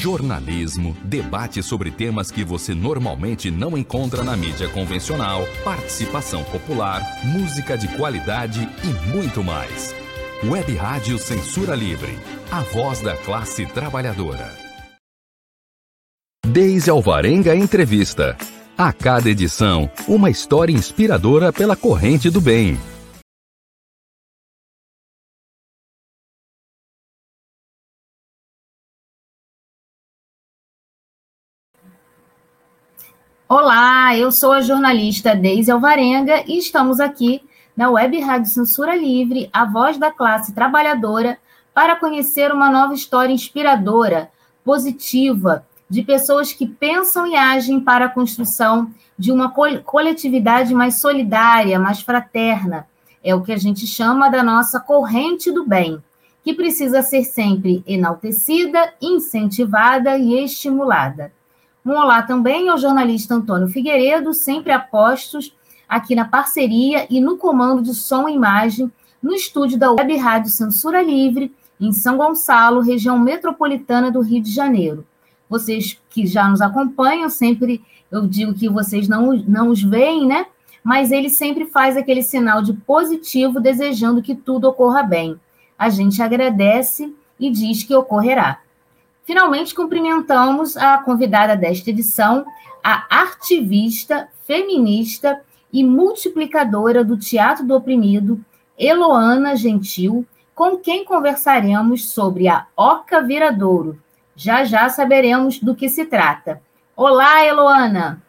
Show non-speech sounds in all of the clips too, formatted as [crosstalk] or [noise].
jornalismo, debate sobre temas que você normalmente não encontra na mídia convencional, participação popular, música de qualidade e muito mais. Web Rádio Censura Livre, a voz da classe trabalhadora. Desde Alvarenga Entrevista. A cada edição, uma história inspiradora pela corrente do bem. Olá, eu sou a jornalista Deise Alvarenga e estamos aqui na Web Rádio Censura Livre, a voz da classe trabalhadora, para conhecer uma nova história inspiradora, positiva, de pessoas que pensam e agem para a construção de uma coletividade mais solidária, mais fraterna. É o que a gente chama da nossa corrente do bem, que precisa ser sempre enaltecida, incentivada e estimulada. Um olá também ao jornalista Antônio Figueiredo, sempre a postos aqui na parceria e no comando de som e imagem no estúdio da Web Rádio Censura Livre, em São Gonçalo, região metropolitana do Rio de Janeiro. Vocês que já nos acompanham, sempre eu digo que vocês não, não os veem, né? Mas ele sempre faz aquele sinal de positivo, desejando que tudo ocorra bem. A gente agradece e diz que ocorrerá. Finalmente, cumprimentamos a convidada desta edição, a artivista, feminista e multiplicadora do Teatro do Oprimido, Eloana Gentil, com quem conversaremos sobre a Oca Viradouro. Já já saberemos do que se trata. Olá, Eloana!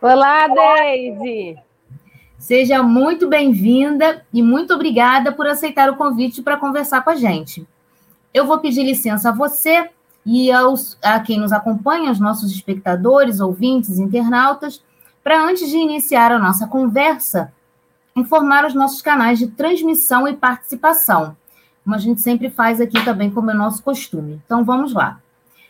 Olá, Deise! Seja muito bem-vinda e muito obrigada por aceitar o convite para conversar com a gente. Eu vou pedir licença a você e aos, a quem nos acompanha, os nossos espectadores, ouvintes, internautas, para antes de iniciar a nossa conversa, informar os nossos canais de transmissão e participação, como a gente sempre faz aqui também, como é nosso costume. Então vamos lá.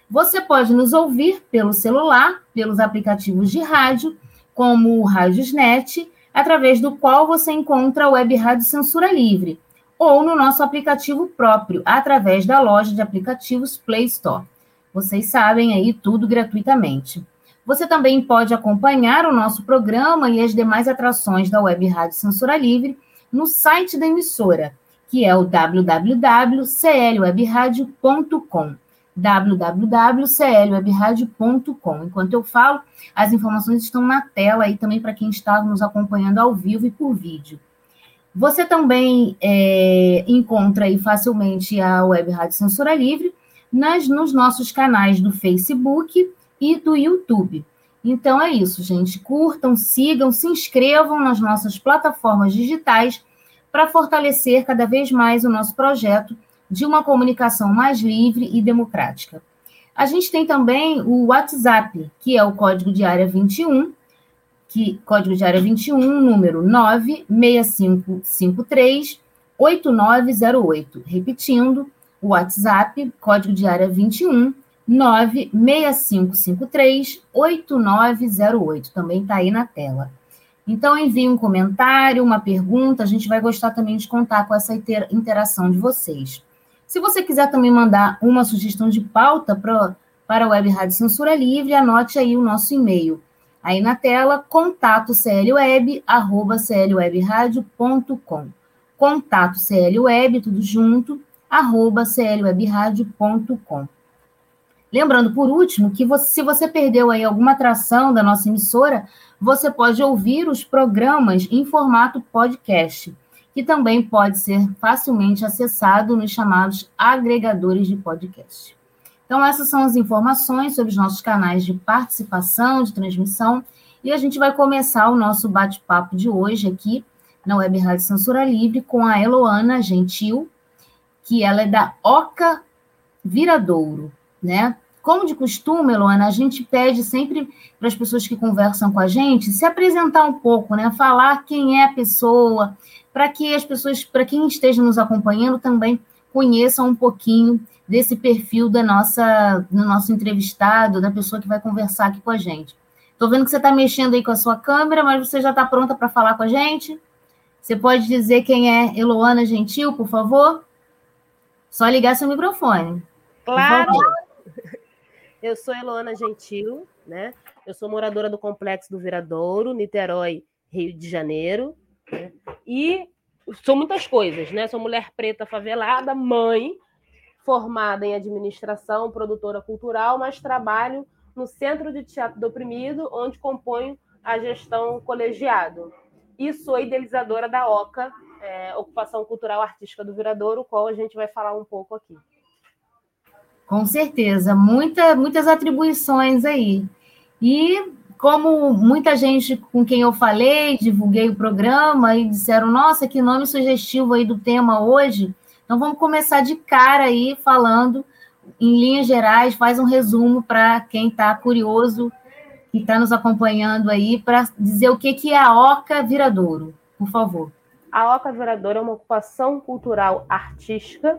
Você pode nos ouvir pelo celular, pelos aplicativos de rádio, como o Rádiosnet, através do qual você encontra a Web Rádio Censura Livre, ou no nosso aplicativo próprio, através da loja de aplicativos Play Store. Vocês sabem aí tudo gratuitamente. Você também pode acompanhar o nosso programa e as demais atrações da Web Rádio Censura Livre no site da emissora, que é o www.clwebradio.com www.clwebradio.com. Enquanto eu falo, as informações estão na tela aí também para quem está nos acompanhando ao vivo e por vídeo. Você também é, encontra aí facilmente a Web Rádio Censura Livre nas, nos nossos canais do Facebook e do YouTube. Então é isso, gente. Curtam, sigam, se inscrevam nas nossas plataformas digitais para fortalecer cada vez mais o nosso projeto de uma comunicação mais livre e democrática. A gente tem também o WhatsApp, que é o código de área 21, que código de área 21, número 96553 8908. Repetindo, o WhatsApp, código de área 21 96553 8908. Também está aí na tela. Então, envie um comentário, uma pergunta, a gente vai gostar também de contar com essa interação de vocês. Se você quiser também mandar uma sugestão de pauta pra, para a Web Rádio Censura Livre, anote aí o nosso e-mail, Aí na tela, contato clweb, arroba clwebradio.com. Contato clweb, tudo junto, arroba clwebradio.com. Lembrando, por último, que você, se você perdeu aí alguma atração da nossa emissora, você pode ouvir os programas em formato podcast, que também pode ser facilmente acessado nos chamados agregadores de podcast. Então, essas são as informações sobre os nossos canais de participação, de transmissão, e a gente vai começar o nosso bate-papo de hoje aqui na Web Rádio Censura Livre com a Eloana Gentil, que ela é da Oca Viradouro, né? Como de costume, Eloana, a gente pede sempre para as pessoas que conversam com a gente se apresentar um pouco, né? Falar quem é a pessoa, para que as pessoas, para quem esteja nos acompanhando também conheçam um pouquinho desse perfil da nossa, do nosso entrevistado, da pessoa que vai conversar aqui com a gente. Estou vendo que você está mexendo aí com a sua câmera, mas você já está pronta para falar com a gente? Você pode dizer quem é Eloana Gentil, por favor? Só ligar seu microfone. Claro. Eu sou Eloana Gentil, né? Eu sou moradora do Complexo do Viradouro, Niterói, Rio de Janeiro. Né? E sou muitas coisas, né? Sou mulher preta favelada, mãe, formada em administração, produtora cultural, mas trabalho no Centro de Teatro do Oprimido, onde componho a gestão colegiado. E sou idealizadora da OCA, é, Ocupação Cultural Artística do Viradouro, qual a gente vai falar um pouco aqui. Com certeza, muita, muitas atribuições aí. E como muita gente com quem eu falei, divulguei o programa e disseram, nossa, que nome sugestivo aí do tema hoje. Então vamos começar de cara aí falando em linhas gerais, faz um resumo para quem está curioso, que está nos acompanhando aí, para dizer o que, que é a Oca Viradouro, por favor. A Oca Viradouro é uma ocupação cultural artística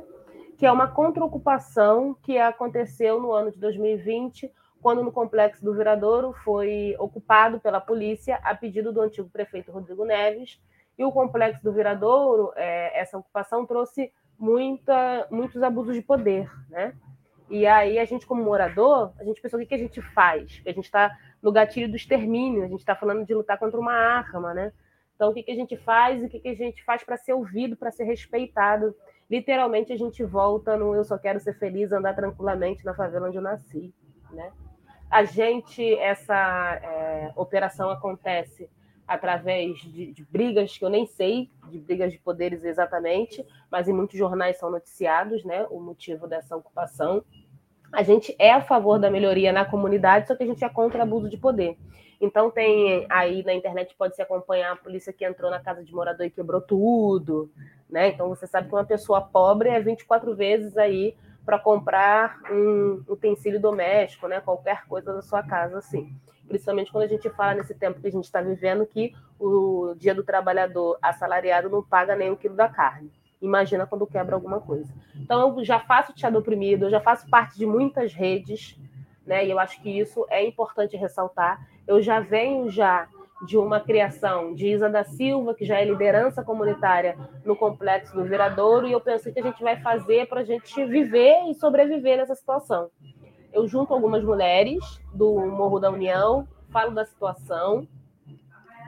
que é uma contra-ocupação que aconteceu no ano de 2020, quando no complexo do Viradouro foi ocupado pela polícia a pedido do antigo prefeito Rodrigo Neves. E o complexo do Viradouro, é, essa ocupação trouxe muita, muitos abusos de poder, né? E aí a gente, como morador, a gente pensou o que, que a gente faz? A gente está no gatilho do extermínio, a gente está falando de lutar contra uma arma, né? Então, o que, que a gente faz e o que, que a gente faz para ser ouvido, para ser respeitado? literalmente a gente volta no eu só quero ser feliz, andar tranquilamente na favela onde eu nasci, né? A gente, essa é, operação acontece através de, de, brigas que eu nem sei, de brigas de poderes exatamente, mas em muitos jornais são noticiados, né, o motivo dessa ocupação. A gente é a favor da melhoria na comunidade, só que a gente é contra abuso de poder. Então tem aí na internet pode se acompanhar a polícia que entrou na casa de morador e quebrou tudo, né? Então você sabe que uma pessoa pobre é 24 vezes aí para comprar um utensílio doméstico, né? Qualquer coisa da sua casa, assim. Principalmente quando a gente fala nesse tempo que a gente está vivendo que o dia do trabalhador assalariado não paga nem um quilo da carne. Imagina quando quebra alguma coisa. Então eu já faço teatro oprimido, eu já faço parte de muitas redes, né? E eu acho que isso é importante ressaltar. Eu já venho já de uma criação de Isa da Silva, que já é liderança comunitária no complexo do Viradouro, e eu pensei que a gente vai fazer para a gente viver e sobreviver nessa situação. Eu junto algumas mulheres do Morro da União, falo da situação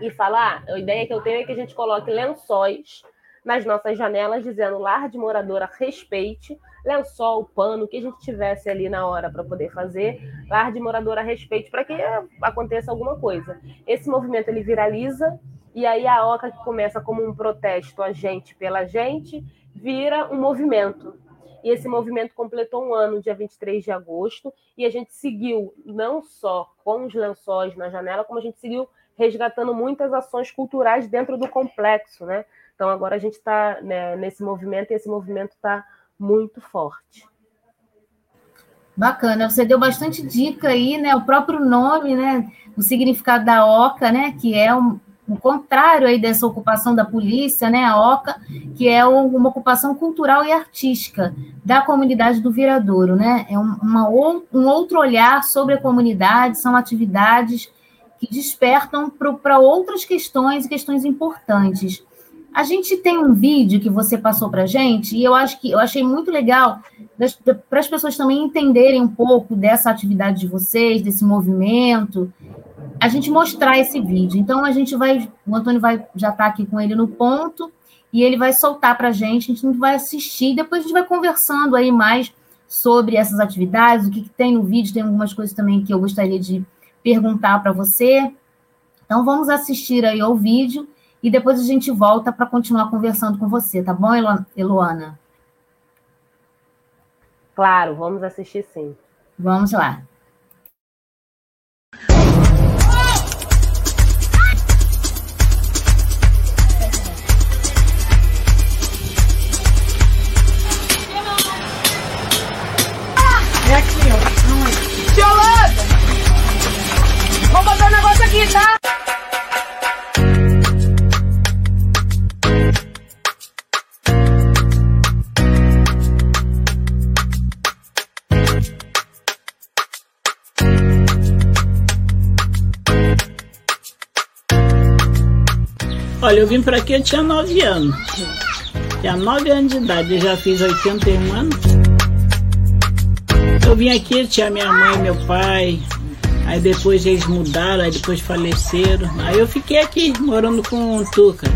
e falo: ah, a ideia que eu tenho é que a gente coloque lençóis nas nossas janelas, dizendo lar de moradora respeite, lençol, pano, que a gente tivesse ali na hora para poder fazer, lar de moradora respeite, para que aconteça alguma coisa. Esse movimento ele viraliza, e aí a OCA, que começa como um protesto, a gente pela gente, vira um movimento. E esse movimento completou um ano, dia 23 de agosto, e a gente seguiu não só com os lençóis na janela, como a gente seguiu resgatando muitas ações culturais dentro do complexo, né? Então agora a gente está né, nesse movimento e esse movimento está muito forte. Bacana, você deu bastante dica aí, né? O próprio nome, né? O significado da OCA, né? Que é um, o contrário aí dessa ocupação da polícia, né? A OCA, que é uma ocupação cultural e artística da comunidade do Viradouro, né? É uma, um outro olhar sobre a comunidade, são atividades que despertam para outras questões e questões importantes. A gente tem um vídeo que você passou para gente e eu acho que eu achei muito legal para as pessoas também entenderem um pouco dessa atividade de vocês, desse movimento, a gente mostrar esse vídeo. Então a gente vai, o Antônio vai já está aqui com ele no ponto e ele vai soltar para a gente, a gente vai assistir, depois a gente vai conversando aí mais sobre essas atividades, o que, que tem no vídeo, tem algumas coisas também que eu gostaria de perguntar para você. Então vamos assistir aí ao vídeo e depois a gente volta para continuar conversando com você, tá bom, Eloana? Claro, vamos assistir sim. Vamos lá. Aqui, ó. Violada! Vou botar um negócio aqui, tá? Olha, eu vim para aqui, eu tinha 9 anos. Tinha 9 anos de idade, eu já fiz 81 anos. Eu vim aqui, tinha minha mãe meu pai. Aí depois eles mudaram, aí depois faleceram. Aí eu fiquei aqui, morando com o Tuca.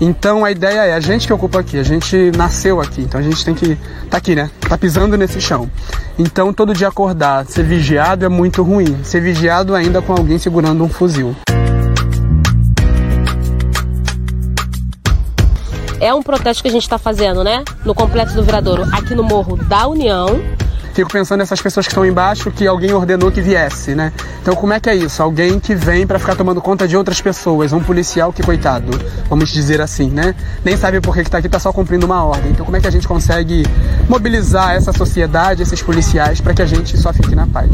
Então a ideia é a gente que ocupa aqui, a gente nasceu aqui, então a gente tem que tá aqui, né? Tá pisando nesse chão. Então todo dia acordar, ser vigiado é muito ruim. Ser vigiado ainda com alguém segurando um fuzil. É um protesto que a gente está fazendo, né? No Complexo do Viradouro, aqui no Morro da União. Fico pensando nessas pessoas que estão embaixo que alguém ordenou que viesse, né? Então como é que é isso? Alguém que vem para ficar tomando conta de outras pessoas, um policial que coitado, vamos dizer assim, né? Nem sabe por que está aqui, está só cumprindo uma ordem. Então como é que a gente consegue mobilizar essa sociedade, esses policiais, para que a gente só fique na paz?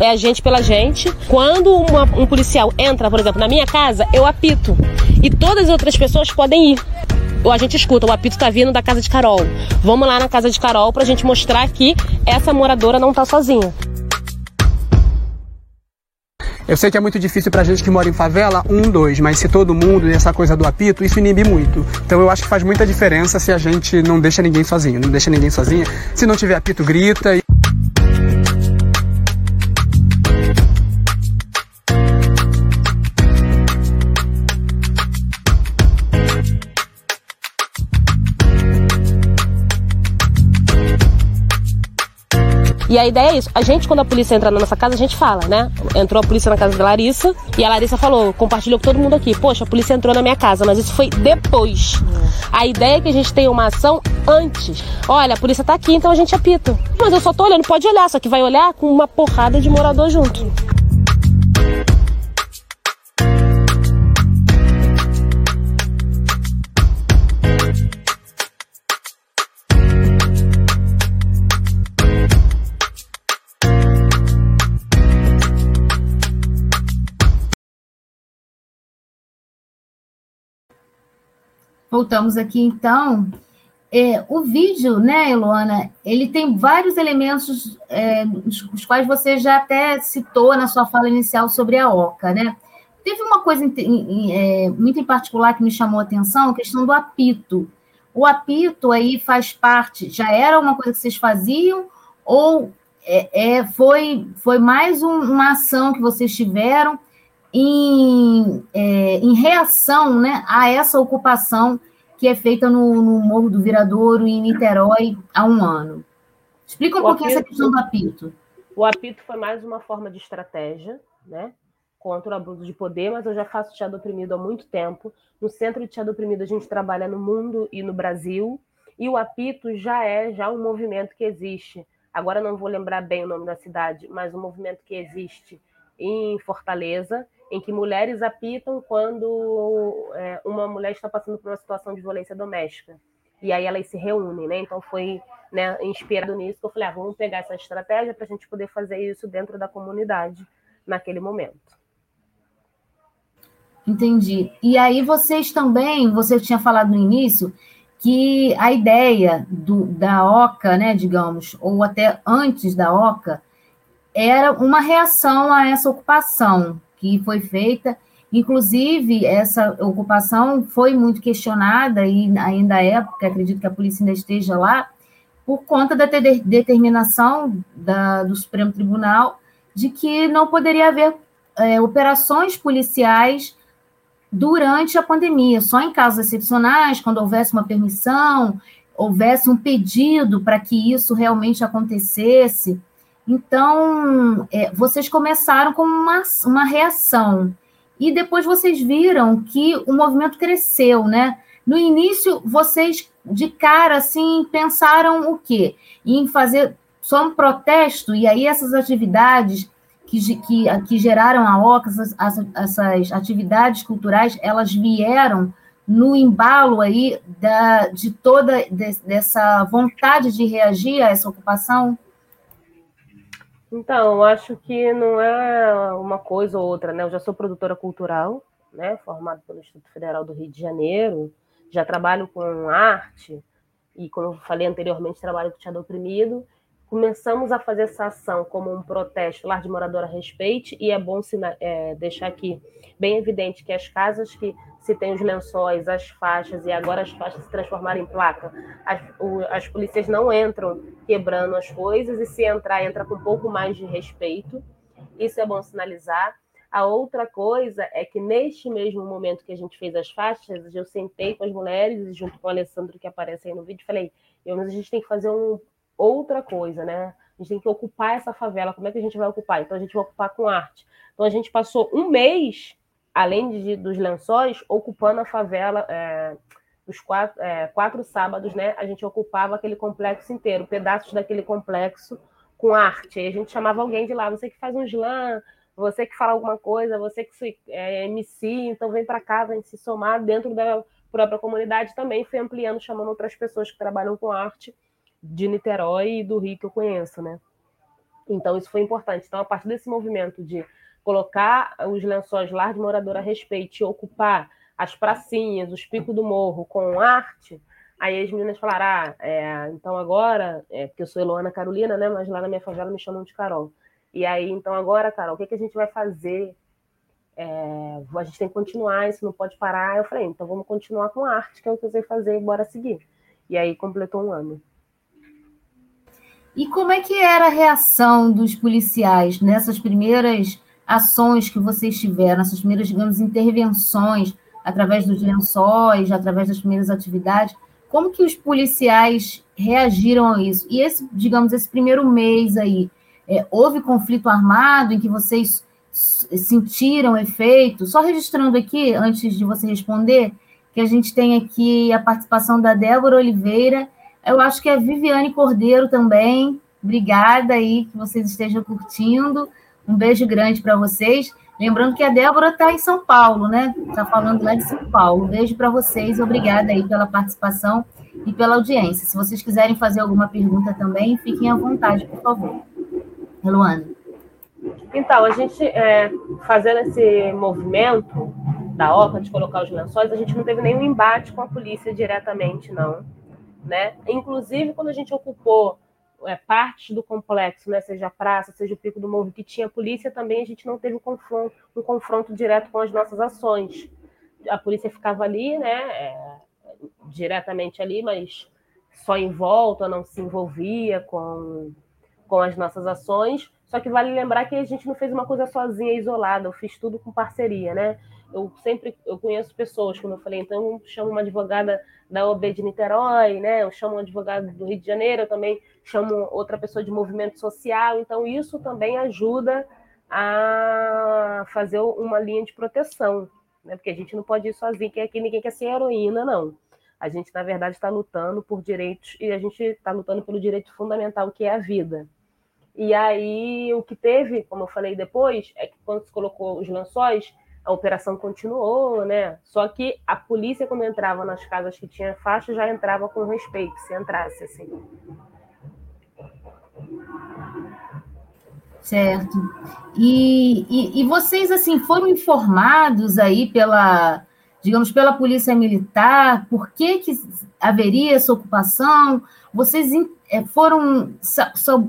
É a gente pela gente. Quando uma, um policial entra, por exemplo, na minha casa, eu apito. E todas as outras pessoas podem ir. Ou a gente escuta, o apito tá vindo da casa de Carol. Vamos lá na casa de Carol pra gente mostrar que essa moradora não tá sozinha. Eu sei que é muito difícil pra gente que mora em favela, um, dois, mas se todo mundo e essa coisa do apito, isso inibe muito. Então eu acho que faz muita diferença se a gente não deixa ninguém sozinho, não deixa ninguém sozinha. Se não tiver apito, grita. E... E a ideia é isso. A gente, quando a polícia entra na nossa casa, a gente fala, né? Entrou a polícia na casa da Larissa e a Larissa falou, compartilhou com todo mundo aqui. Poxa, a polícia entrou na minha casa, mas isso foi depois. A ideia é que a gente tenha uma ação antes. Olha, a polícia tá aqui, então a gente apita. Mas eu só tô olhando, pode olhar, só que vai olhar com uma porrada de morador junto. Voltamos aqui então. É, o vídeo, né, Eloana, ele tem vários elementos, é, os quais você já até citou na sua fala inicial sobre a OCA, né? Teve uma coisa é, muito em particular que me chamou a atenção, a questão do apito. O apito aí faz parte, já era uma coisa que vocês faziam, ou é, é foi, foi mais um, uma ação que vocês tiveram em, é, em reação né, a essa ocupação que é feita no, no, Morro do Viradouro, em Niterói, há um ano. Explica um o pouquinho apito, essa questão do apito. O apito foi mais uma forma de estratégia, né? Contra o abuso de poder, mas eu já faço teatro oprimido há muito tempo. No Centro de Teatro Oprimido, a gente trabalha no mundo e no Brasil. E o apito já é já um movimento que existe. Agora não vou lembrar bem o nome da cidade, mas um movimento que existe em Fortaleza em que mulheres apitam quando é, uma mulher está passando por uma situação de violência doméstica. E aí elas se reúnem, né? Então foi né, inspirado nisso que eu falei, ah, vamos pegar essa estratégia para a gente poder fazer isso dentro da comunidade naquele momento. Entendi. E aí vocês também, você tinha falado no início que a ideia do, da OCA, né, digamos, ou até antes da OCA, era uma reação a essa ocupação, que foi feita. Inclusive, essa ocupação foi muito questionada e ainda é, porque acredito que a polícia ainda esteja lá, por conta da determinação da, do Supremo Tribunal de que não poderia haver é, operações policiais durante a pandemia, só em casos excepcionais, quando houvesse uma permissão, houvesse um pedido para que isso realmente acontecesse. Então, é, vocês começaram com uma, uma reação, e depois vocês viram que o movimento cresceu, né? No início, vocês, de cara, assim, pensaram o quê? Em fazer só um protesto, e aí essas atividades que, que, que geraram a OCA, essas, essas atividades culturais, elas vieram no embalo aí da, de toda de, dessa vontade de reagir a essa ocupação? Então, acho que não é uma coisa ou outra, né? Eu já sou produtora cultural, né? Formada pelo Instituto Federal do Rio de Janeiro, já trabalho com arte e, como eu falei anteriormente, trabalho com teatro oprimido. começamos a fazer essa ação como um protesto, Lar de Moradora Respeite, e é bom é, deixar aqui bem evidente que as casas que se tem os lençóis, as faixas, e agora as faixas se transformaram em placa, as, o, as polícias não entram quebrando as coisas, e se entrar, entra com um pouco mais de respeito. Isso é bom sinalizar. A outra coisa é que neste mesmo momento que a gente fez as faixas, eu sentei com as mulheres, junto com o Alessandro que aparece aí no vídeo, falei, a gente tem que fazer um, outra coisa, né? A gente tem que ocupar essa favela. Como é que a gente vai ocupar? Então a gente vai ocupar com arte. Então a gente passou um mês, além de, dos lençóis, ocupando a favela. É, os quatro, é, quatro sábados, né? A gente ocupava aquele complexo inteiro, pedaços daquele complexo com arte. Aí a gente chamava alguém de lá, você que faz um slam, você que fala alguma coisa, você que é MC, então vem para cá, vem se somar dentro da própria comunidade também, foi ampliando, chamando outras pessoas que trabalham com arte de Niterói e do Rio que eu conheço, né? Então, isso foi importante. Então, a partir desse movimento de colocar os lençóis lá de morador a respeito e ocupar as pracinhas, os picos do morro com arte, aí as meninas falaram, ah, é, então agora, é, porque eu sou Eloana Carolina, né, mas lá na minha favela me chamam de Carol. E aí, então agora, Carol, o que, que a gente vai fazer? É, a gente tem que continuar, isso não pode parar. Eu falei, então vamos continuar com a arte, que é o que eu sei fazer, bora seguir. E aí completou um ano. E como é que era a reação dos policiais nessas primeiras ações que vocês tiveram, nessas primeiras, digamos, intervenções através dos lençóis, através das primeiras atividades? Como que os policiais reagiram a isso? E esse, digamos, esse primeiro mês aí, é, houve conflito armado em que vocês sentiram efeito? Só registrando aqui, antes de você responder, que a gente tem aqui a participação da Débora Oliveira eu acho que a Viviane Cordeiro também. Obrigada aí, que vocês estejam curtindo. Um beijo grande para vocês. Lembrando que a Débora está em São Paulo, né? Está falando lá de São Paulo. Um beijo para vocês. Obrigada aí pela participação e pela audiência. Se vocês quiserem fazer alguma pergunta também, fiquem à vontade, por favor. Luana. Então, a gente, é, fazendo esse movimento da OPA de colocar os lençóis, a gente não teve nenhum embate com a polícia diretamente, não né? Inclusive, quando a gente ocupou é, partes do complexo, né, seja a praça, seja o Pico do Morro, que tinha polícia, também a gente não teve um confronto, um confronto direto com as nossas ações. A polícia ficava ali, né, é, diretamente ali, mas só em volta, não se envolvia com, com as nossas ações. Só que vale lembrar que a gente não fez uma coisa sozinha, isolada, eu fiz tudo com parceria, né? eu sempre eu conheço pessoas, como eu falei, então eu chamo uma advogada da OB de Niterói, né? Eu chamo um advogado do Rio de Janeiro, eu também chamo outra pessoa de movimento social, então isso também ajuda a fazer uma linha de proteção, né? Porque a gente não pode ir sozinho, que aqui ninguém quer ser heroína, não. A gente, na verdade, está lutando por direitos e a gente está lutando pelo direito fundamental, que é a vida. E aí, o que teve, como eu falei depois, é que quando se colocou os lençóis, a operação continuou, né? Só que a polícia, quando entrava nas casas que tinha faixa, já entrava com respeito, se entrasse assim. Certo. E, e, e, vocês, assim, foram informados aí pela, digamos, pela polícia militar, por que, que haveria essa ocupação? Vocês é, foram,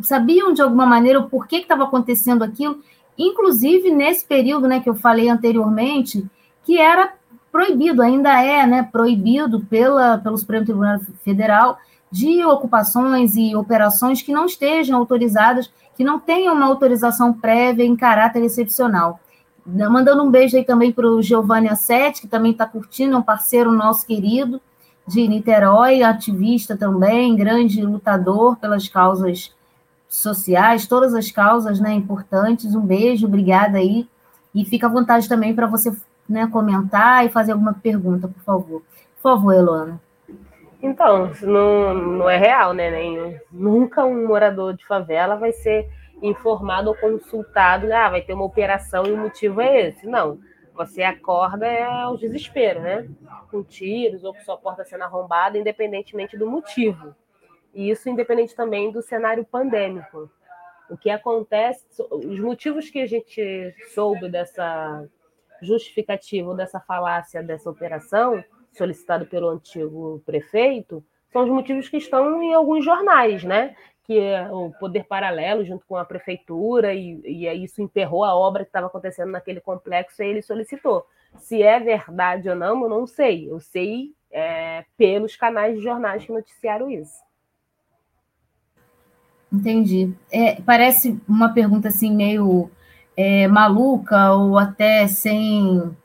sabiam de alguma maneira o porquê que estava acontecendo aquilo? inclusive nesse período né, que eu falei anteriormente, que era proibido, ainda é né, proibido pela, pelo Supremo Tribunal Federal de ocupações e operações que não estejam autorizadas, que não tenham uma autorização prévia em caráter excepcional. Mandando um beijo aí também para o Giovanni Assetti, que também está curtindo, é um parceiro nosso querido de Niterói, ativista também, grande lutador pelas causas sociais, todas as causas né, importantes. Um beijo, obrigada aí. E fica à vontade também para você né, comentar e fazer alguma pergunta, por favor. Por favor, Elona. Então, não, não é real, né? Nem, nunca um morador de favela vai ser informado ou consultado, ah, vai ter uma operação e o motivo é esse. Não. Você acorda é o desespero, né? Com tiros ou com sua porta sendo arrombada, independentemente do motivo. E isso independente também do cenário pandêmico. O que acontece, os motivos que a gente soube dessa justificativa, dessa falácia dessa operação, solicitado pelo antigo prefeito, são os motivos que estão em alguns jornais, né? que é o poder paralelo junto com a prefeitura, e, e isso emperrou a obra que estava acontecendo naquele complexo, e ele solicitou. Se é verdade ou não, eu não sei. Eu sei é, pelos canais de jornais que noticiaram isso. Entendi. É, parece uma pergunta assim meio é, maluca ou até sem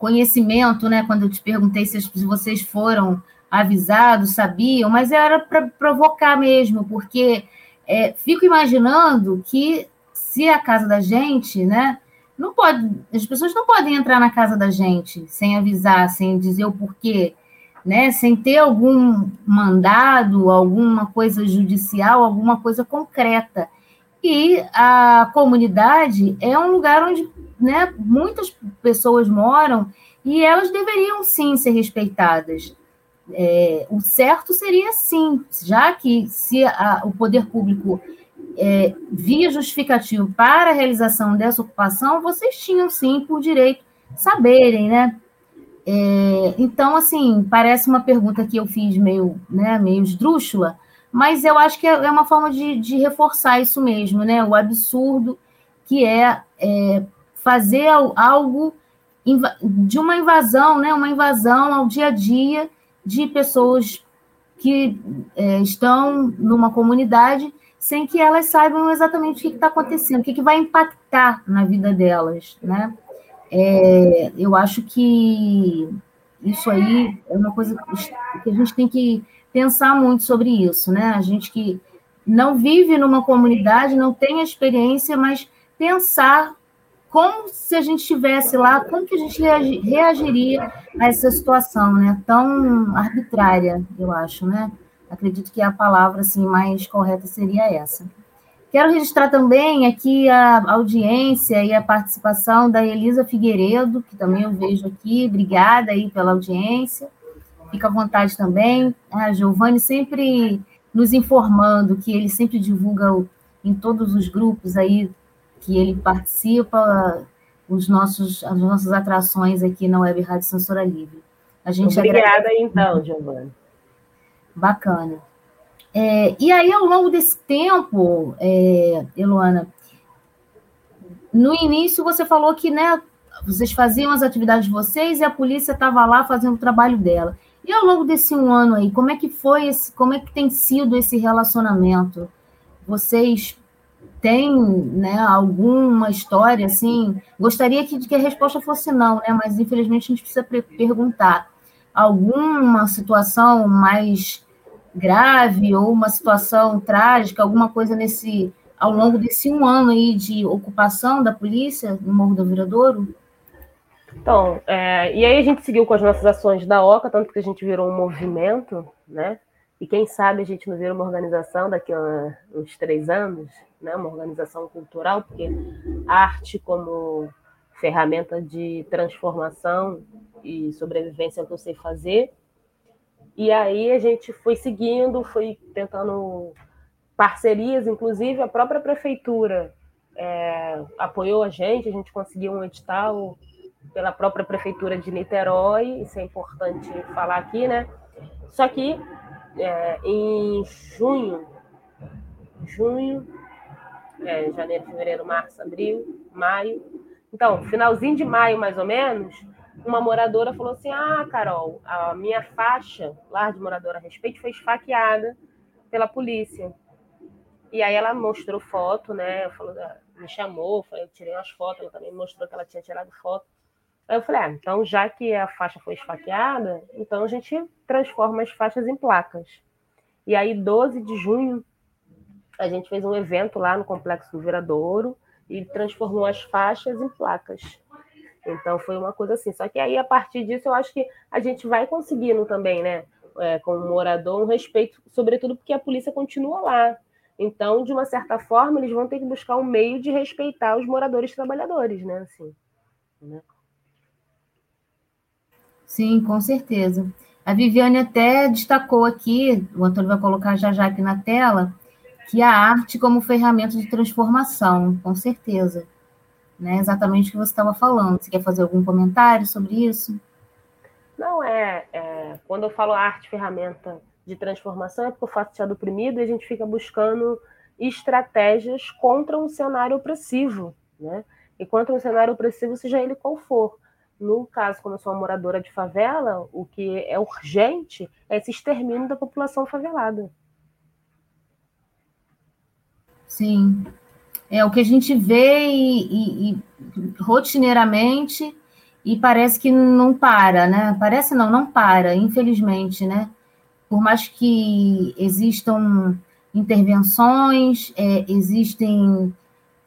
conhecimento, né? Quando eu te perguntei se vocês foram avisados, sabiam, mas era para provocar mesmo, porque é, fico imaginando que se a casa da gente, né? Não pode, as pessoas não podem entrar na casa da gente sem avisar, sem dizer o porquê, né? Sem ter algum mandado, alguma coisa judicial, alguma coisa concreta. E a comunidade é um lugar onde né, muitas pessoas moram e elas deveriam sim ser respeitadas. É, o certo seria sim, já que se a, o poder público é, via justificativo para a realização dessa ocupação, vocês tinham sim por direito saberem, né? É, então, assim, parece uma pergunta que eu fiz meio, né, meio esdrúxula, mas eu acho que é, é uma forma de, de reforçar isso mesmo, né? O absurdo que é, é fazer algo de uma invasão, né? Uma invasão ao dia a dia de pessoas que é, estão numa comunidade sem que elas saibam exatamente o que está acontecendo, o que, que, vai impactar na vida delas, né? É, eu acho que isso aí é uma coisa que a gente tem que pensar muito sobre isso, né? A gente que não vive numa comunidade, não tem experiência, mas pensar como se a gente estivesse lá, como que a gente reagiria a essa situação, né? Tão arbitrária, eu acho, né? Acredito que a palavra assim mais correta seria essa. Quero registrar também aqui a audiência e a participação da Elisa Figueiredo, que também eu vejo aqui. Obrigada aí pela audiência. Fica à vontade também. A Giovanni sempre nos informando que ele sempre divulga em todos os grupos aí que ele participa, os nossos, as nossas atrações aqui na Web Rádio Censura Livre. A gente Obrigada, agradece... então, Giovanni. Bacana. É, e aí, ao longo desse tempo, é, Eluana, no início você falou que né, vocês faziam as atividades de vocês e a polícia estava lá fazendo o trabalho dela. E ao longo desse um ano aí, como é que foi esse, como é que tem sido esse relacionamento? Vocês têm né, alguma história assim? Gostaria que, que a resposta fosse não, né? Mas infelizmente a gente precisa perguntar alguma situação mais grave ou uma situação trágica, alguma coisa nesse ao longo desse um ano aí de ocupação da polícia no Morro do Viradouro? Então, é, e aí a gente seguiu com as nossas ações da OCA, tanto que a gente virou um movimento, né? E quem sabe a gente não vira uma organização daqui a uns três anos, né? Uma organização cultural, porque arte como ferramenta de transformação e sobrevivência é o que eu sei fazer. E aí a gente foi seguindo, foi tentando parcerias, inclusive a própria prefeitura é, apoiou a gente, a gente conseguiu um edital pela própria prefeitura de Niterói, isso é importante falar aqui, né? Só que é, em junho, junho, é, janeiro, fevereiro, março, abril, maio, então, finalzinho de maio mais ou menos, uma moradora falou assim: Ah, Carol, a minha faixa lá de moradora a respeito foi esfaqueada pela polícia. E aí ela mostrou foto, né? Falou, ah, me chamou, eu tirei umas fotos, ela também mostrou que ela tinha tirado foto. Aí eu falei, ah, então já que a faixa foi esfaqueada, então a gente transforma as faixas em placas. E aí, 12 de junho, a gente fez um evento lá no Complexo do Viradouro e transformou as faixas em placas. Então foi uma coisa assim. Só que aí, a partir disso, eu acho que a gente vai conseguindo também, né? É, como morador, um respeito, sobretudo porque a polícia continua lá. Então, de uma certa forma, eles vão ter que buscar um meio de respeitar os moradores trabalhadores, né? Assim, né? Sim, com certeza. A Viviane até destacou aqui, o Antônio vai colocar já já aqui na tela, que a arte como ferramenta de transformação, com certeza né? Exatamente o que você estava falando. Você quer fazer algum comentário sobre isso? Não, é, é, Quando eu falo arte ferramenta de transformação é porque o fato de ser oprimido e a gente fica buscando estratégias contra um cenário opressivo, né? E contra um cenário opressivo, seja ele qual for. No caso, como eu sou uma moradora de favela, o que é urgente é esse extermínio da população favelada. Sim. É o que a gente vê e, e, e rotineiramente e parece que não para, né? Parece não, não para, infelizmente, né? Por mais que existam intervenções, é, existem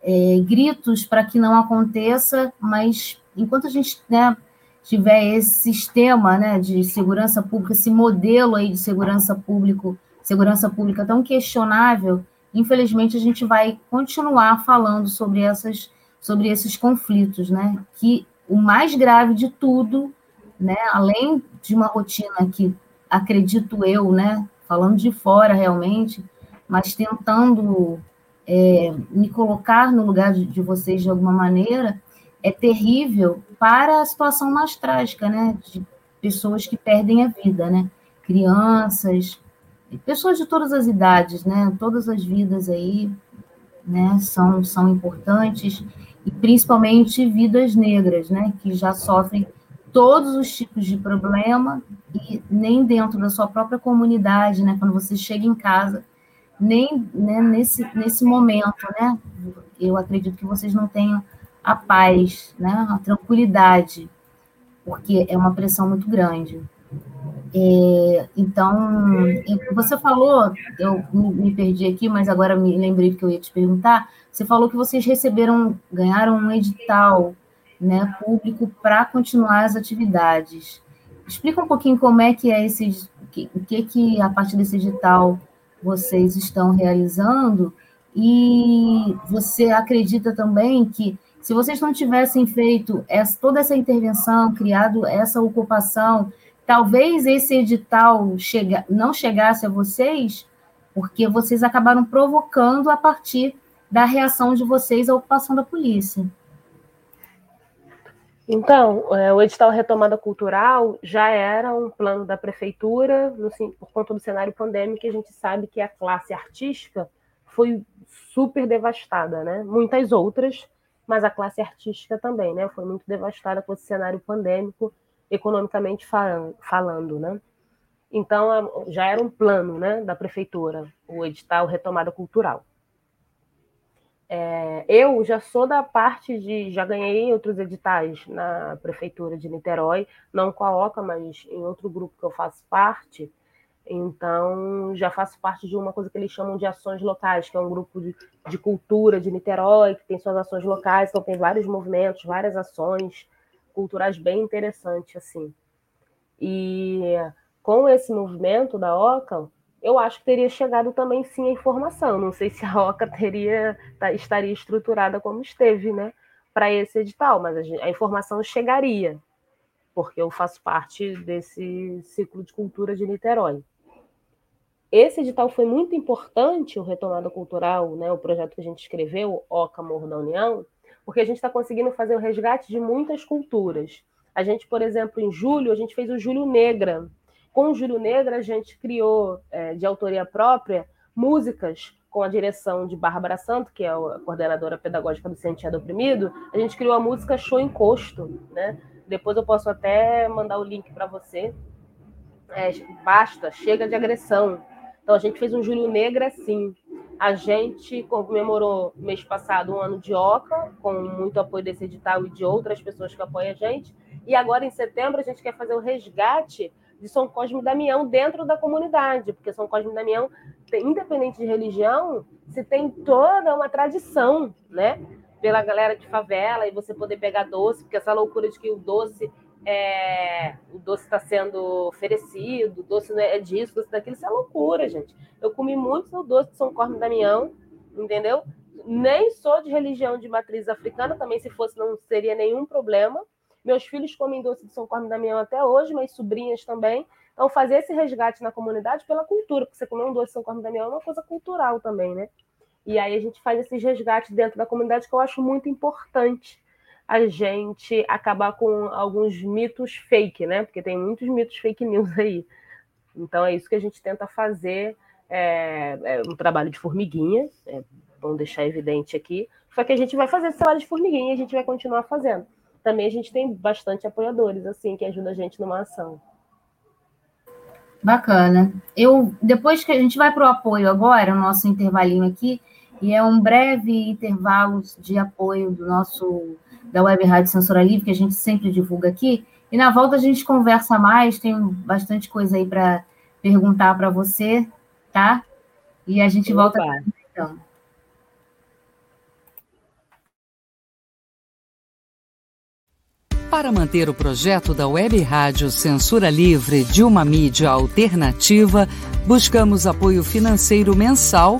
é, gritos para que não aconteça, mas enquanto a gente né, tiver esse sistema né, de segurança pública, esse modelo aí de segurança público, segurança pública tão questionável, infelizmente a gente vai continuar falando sobre essas sobre esses conflitos, né? Que o mais grave de tudo, né, além de uma rotina que acredito eu, né, falando de fora realmente, mas tentando é, me colocar no lugar de, de, vocês de alguma maneira, é terrível para a situação mais trágica, né, de pessoas que perdem a vida, né, crianças, pessoas de todas as idades, né, todas as vidas aí, né, são, são importantes e principalmente vidas negras, né, que já sofrem todos os tipos de problema e nem dentro da sua própria comunidade, né, quando você chega em casa, nem né, nesse, nesse momento, né, eu acredito que vocês não tenham a paz, né, a tranquilidade, porque é uma pressão muito grande. É, então, você falou, eu me perdi aqui, mas agora me lembrei que eu ia te perguntar. Você falou que vocês receberam, ganharam um edital né, público para continuar as atividades. Explica um pouquinho como é que é esse, o que, que a partir desse edital vocês estão realizando e você acredita também que se vocês não tivessem feito essa, toda essa intervenção, criado essa ocupação, talvez esse edital chega, não chegasse a vocês, porque vocês acabaram provocando a partir da reação de vocês à ocupação da polícia. Então, é, o edital Retomada Cultural já era um plano da prefeitura, no, por conta do cenário pandêmico, a gente sabe que a classe artística foi super devastada, né? Muitas outras, mas a classe artística também, né? Foi muito devastada com esse cenário pandêmico economicamente falando, né? Então, já era um plano né, da prefeitura, o edital Retomada Cultural. É, eu já sou da parte de. Já ganhei outros editais na prefeitura de Niterói, não com a OCA, mas em outro grupo que eu faço parte. Então, já faço parte de uma coisa que eles chamam de ações locais, que é um grupo de, de cultura de Niterói, que tem suas ações locais, então tem vários movimentos, várias ações culturais bem interessantes, assim. E com esse movimento da OCA, eu acho que teria chegado também sim a informação. Não sei se a OCA teria, tá, estaria estruturada como esteve, né, para esse edital, mas a, a, informação chegaria, porque eu faço parte desse ciclo de cultura de Niterói. Esse edital foi muito importante, o Retomada Cultural, né, o projeto que a gente escreveu, OCA Morro da União, porque a gente está conseguindo fazer o resgate de muitas culturas. A gente, por exemplo, em julho, a gente fez o Júlio Negra. Com o Júlio Negra, a gente criou, é, de autoria própria, músicas com a direção de Bárbara Santo, que é a coordenadora pedagógica do Cientiado Oprimido, a gente criou a música Show Encosto, né? Depois eu posso até mandar o link para você. É, basta, chega de agressão. Então a gente fez um Júlio Negra assim. A gente comemorou mês passado um ano de OCA, com muito apoio desse edital e de outras pessoas que apoiam a gente. E agora, em setembro, a gente quer fazer o resgate de São Cosme e Damião dentro da comunidade, porque São Cosme e Damião, independente de religião, se tem toda uma tradição, né? Pela galera de favela, e você poder pegar doce, porque essa loucura de que o doce é, o doce está sendo oferecido, o doce não é disso, doce daquilo, isso é loucura, gente. Eu comi muito doce de São Corno Damião, entendeu? Nem sou de religião de matriz africana, também se fosse não seria nenhum problema. Meus filhos comem doce de São Corno Damião até hoje, minhas sobrinhas também. Então, fazer esse resgate na comunidade pela cultura, porque você comer um doce de São Corno Damião é uma coisa cultural também, né? E aí a gente faz esses resgates dentro da comunidade que eu acho muito importante a gente acabar com alguns mitos fake, né? Porque tem muitos mitos fake news [laughs] aí. Então é isso que a gente tenta fazer, é, é um trabalho de formiguinha, é, vamos deixar evidente aqui, só que a gente vai fazer esse trabalho de formiguinha e a gente vai continuar fazendo. Também a gente tem bastante apoiadores, assim, que ajudam a gente numa ação. Bacana. Eu depois que a gente vai para o apoio agora, o nosso intervalinho aqui, e é um breve intervalo de apoio do nosso da Web Rádio Censura Livre que a gente sempre divulga aqui. E na volta a gente conversa mais, tem bastante coisa aí para perguntar para você, tá? E a gente Opa. volta então. Para manter o projeto da Web Rádio Censura Livre de uma mídia alternativa, buscamos apoio financeiro mensal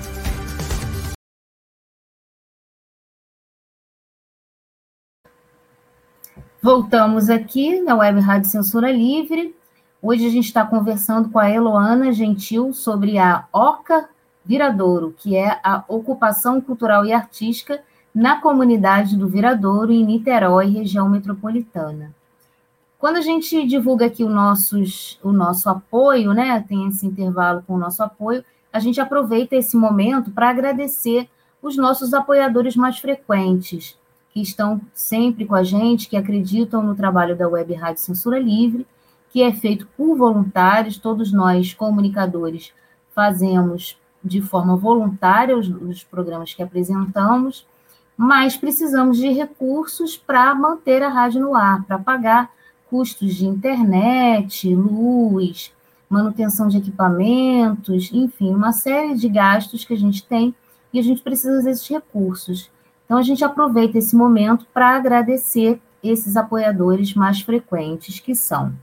Voltamos aqui na Web Rádio Censura Livre. Hoje a gente está conversando com a Eloana Gentil sobre a Orca Viradouro, que é a ocupação cultural e artística na comunidade do Viradouro, em Niterói, região metropolitana. Quando a gente divulga aqui o, nossos, o nosso apoio, né, tem esse intervalo com o nosso apoio, a gente aproveita esse momento para agradecer os nossos apoiadores mais frequentes, que estão sempre com a gente, que acreditam no trabalho da Web Rádio Censura Livre, que é feito por voluntários, todos nós, comunicadores, fazemos de forma voluntária os, os programas que apresentamos, mas precisamos de recursos para manter a rádio no ar, para pagar custos de internet, luz, manutenção de equipamentos, enfim, uma série de gastos que a gente tem e a gente precisa desses recursos. Então, a gente aproveita esse momento para agradecer esses apoiadores mais frequentes, que são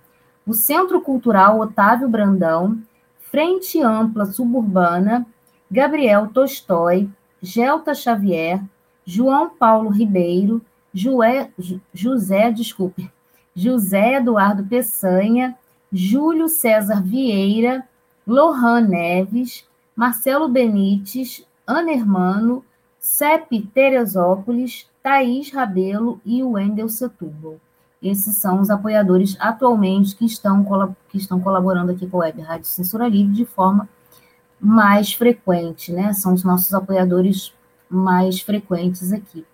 o Centro Cultural Otávio Brandão, Frente Ampla Suburbana, Gabriel Tolstói, Gelta Xavier, João Paulo Ribeiro, José, desculpe, José Eduardo Peçanha, Júlio César Vieira, Lohan Neves, Marcelo Benites, Ana Hermano, Cep Teresópolis, Thaís Rabelo e Wendel Setúbal. Esses são os apoiadores atualmente que estão, que estão colaborando aqui com a Web Rádio Censura Livre de forma mais frequente, né? São os nossos apoiadores mais frequentes aqui.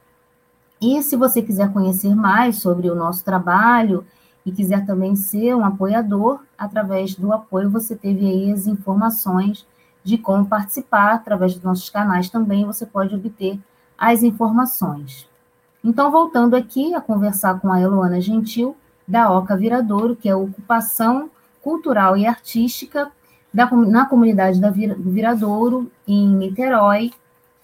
E se você quiser conhecer mais sobre o nosso trabalho e quiser também ser um apoiador, através do apoio você teve aí as informações de como participar, através dos nossos canais também você pode obter as informações. Então, voltando aqui a conversar com a Eloana Gentil, da Oca Viradouro, que é a ocupação cultural e artística da, na comunidade da do Viradouro, em Niterói,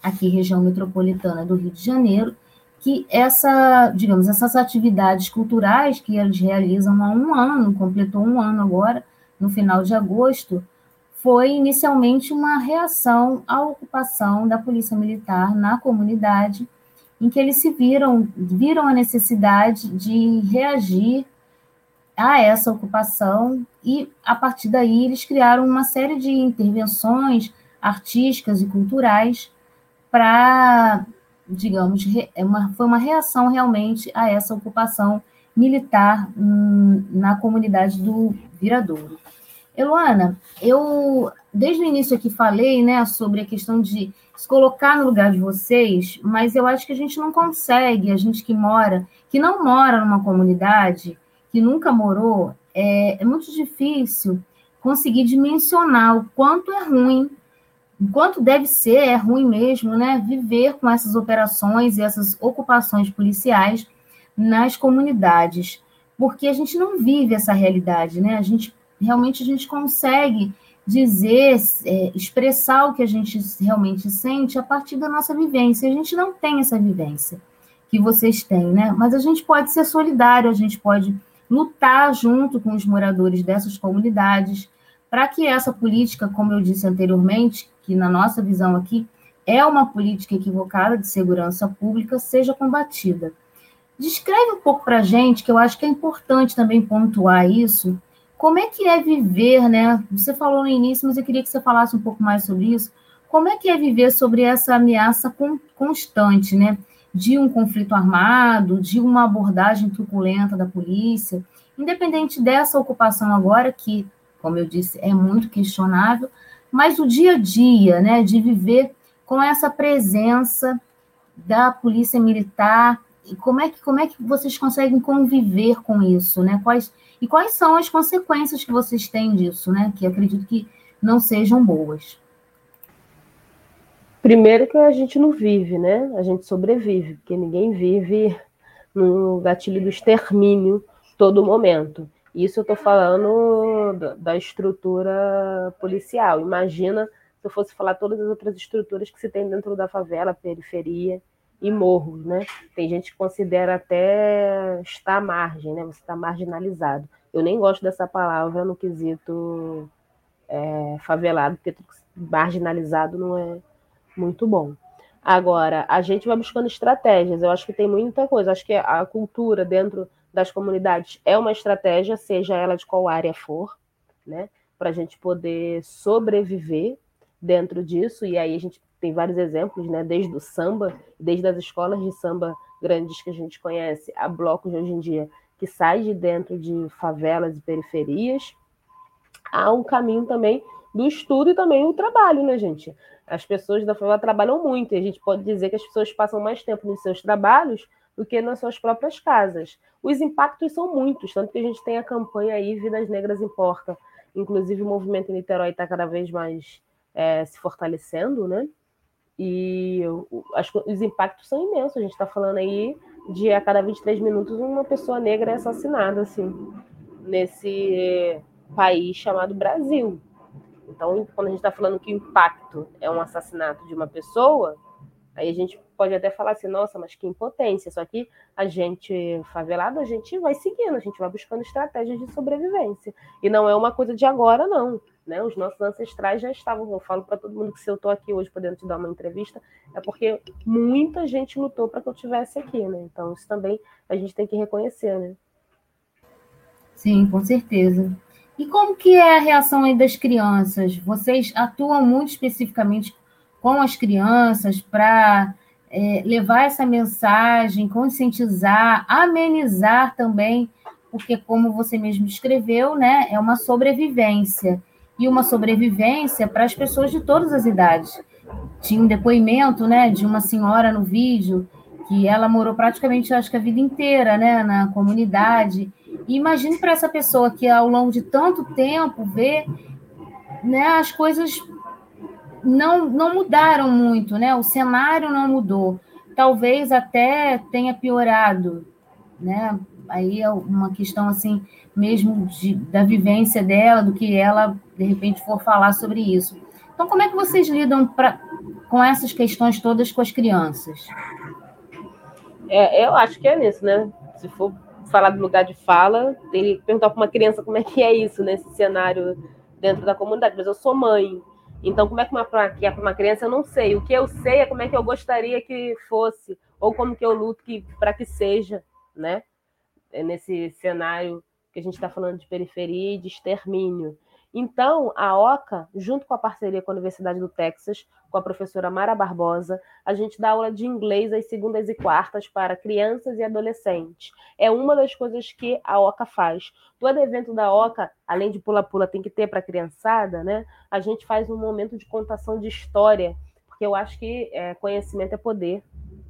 aqui região metropolitana do Rio de Janeiro, que essa, digamos, essas atividades culturais que eles realizam há um ano, completou um ano agora, no final de agosto, foi inicialmente uma reação à ocupação da polícia militar na comunidade, em que eles se viram, viram a necessidade de reagir a essa ocupação e a partir daí eles criaram uma série de intervenções artísticas e culturais para, digamos, é uma, foi uma reação realmente a essa ocupação militar hum, na comunidade do Viradouro. Eluana, eu desde o início aqui falei, né, sobre a questão de se colocar no lugar de vocês, mas eu acho que a gente não consegue, a gente que mora, que não mora numa comunidade, que nunca morou, é, é muito difícil conseguir dimensionar o quanto é ruim, o quanto deve ser, é ruim mesmo, né, viver com essas operações e essas ocupações policiais nas comunidades, porque a gente não vive essa realidade, né? A gente realmente a gente consegue dizer, é, expressar o que a gente realmente sente a partir da nossa vivência. A gente não tem essa vivência que vocês têm, né? Mas a gente pode ser solidário, a gente pode lutar junto com os moradores dessas comunidades para que essa política, como eu disse anteriormente, que na nossa visão aqui é uma política equivocada de segurança pública, seja combatida. Descreve um pouco para a gente, que eu acho que é importante também pontuar isso, como é que é viver, né? Você falou no início, mas eu queria que você falasse um pouco mais sobre isso. Como é que é viver sobre essa ameaça constante, né? De um conflito armado, de uma abordagem truculenta da polícia, independente dessa ocupação agora, que, como eu disse, é muito questionável, mas o dia a dia, né? De viver com essa presença da polícia militar e como é que como é que vocês conseguem conviver com isso, né? Quais e quais são as consequências que vocês têm disso, né? Que acredito que não sejam boas. Primeiro que a gente não vive, né? A gente sobrevive, porque ninguém vive no gatilho do extermínio todo momento. Isso eu estou falando da estrutura policial. Imagina se eu fosse falar todas as outras estruturas que se tem dentro da favela, periferia e morros, né? Tem gente que considera até estar à margem, né? Você está marginalizado. Eu nem gosto dessa palavra no quesito é, favelado, porque marginalizado não é muito bom. Agora, a gente vai buscando estratégias. Eu acho que tem muita coisa. Acho que a cultura dentro das comunidades é uma estratégia, seja ela de qual área for, né? Para a gente poder sobreviver dentro disso. E aí a gente tem vários exemplos, né? Desde o samba, desde as escolas de samba grandes que a gente conhece, a blocos hoje em dia que sai de dentro de favelas e periferias. Há um caminho também do estudo e também o trabalho, né, gente? As pessoas da favela trabalham muito, e a gente pode dizer que as pessoas passam mais tempo nos seus trabalhos do que nas suas próprias casas. Os impactos são muitos, tanto que a gente tem a campanha aí Vidas Negras Importa. Inclusive, o movimento em Niterói está cada vez mais é, se fortalecendo, né? E as, os impactos são imensos. A gente está falando aí de a cada 23 minutos uma pessoa negra é assassinada, assim, nesse país chamado Brasil. Então, quando a gente está falando que o impacto é um assassinato de uma pessoa, aí a gente pode até falar assim, nossa, mas que impotência. Só que a gente, favelado, a gente vai seguindo, a gente vai buscando estratégias de sobrevivência. E não é uma coisa de agora, não. Né? Os nossos ancestrais já estavam. Eu falo para todo mundo que se eu estou aqui hoje podendo te dar uma entrevista, é porque muita gente lutou para que eu estivesse aqui, né? Então, isso também a gente tem que reconhecer, né? Sim, com certeza. E como que é a reação aí das crianças? Vocês atuam muito especificamente com as crianças para é, levar essa mensagem, conscientizar, amenizar também, porque como você mesmo escreveu, né, é uma sobrevivência e uma sobrevivência para as pessoas de todas as idades. Tinha um depoimento, né, de uma senhora no vídeo que ela morou praticamente, acho que a vida inteira, né, na comunidade. E imagine para essa pessoa que ao longo de tanto tempo vê, né, as coisas não não mudaram muito, né? O cenário não mudou. Talvez até tenha piorado, né? Aí é uma questão assim mesmo de, da vivência dela, do que ela de repente for falar sobre isso. Então, como é que vocês lidam pra, com essas questões todas com as crianças? É, eu acho que é nisso, né? Se for falar do lugar de fala, tem que perguntar para uma criança como é que é isso nesse cenário dentro da comunidade. Mas eu sou mãe, então como é que, uma, que é para uma criança eu não sei. O que eu sei é como é que eu gostaria que fosse ou como que eu luto que, para que seja, né? É nesse cenário que a gente está falando de periferia e de extermínio. Então, a OCA, junto com a parceria com a Universidade do Texas, com a professora Mara Barbosa, a gente dá aula de inglês às segundas e quartas para crianças e adolescentes. É uma das coisas que a OCA faz. Todo evento da OCA, além de pula-pula, tem que ter para a criançada, né? A gente faz um momento de contação de história, porque eu acho que é, conhecimento é poder.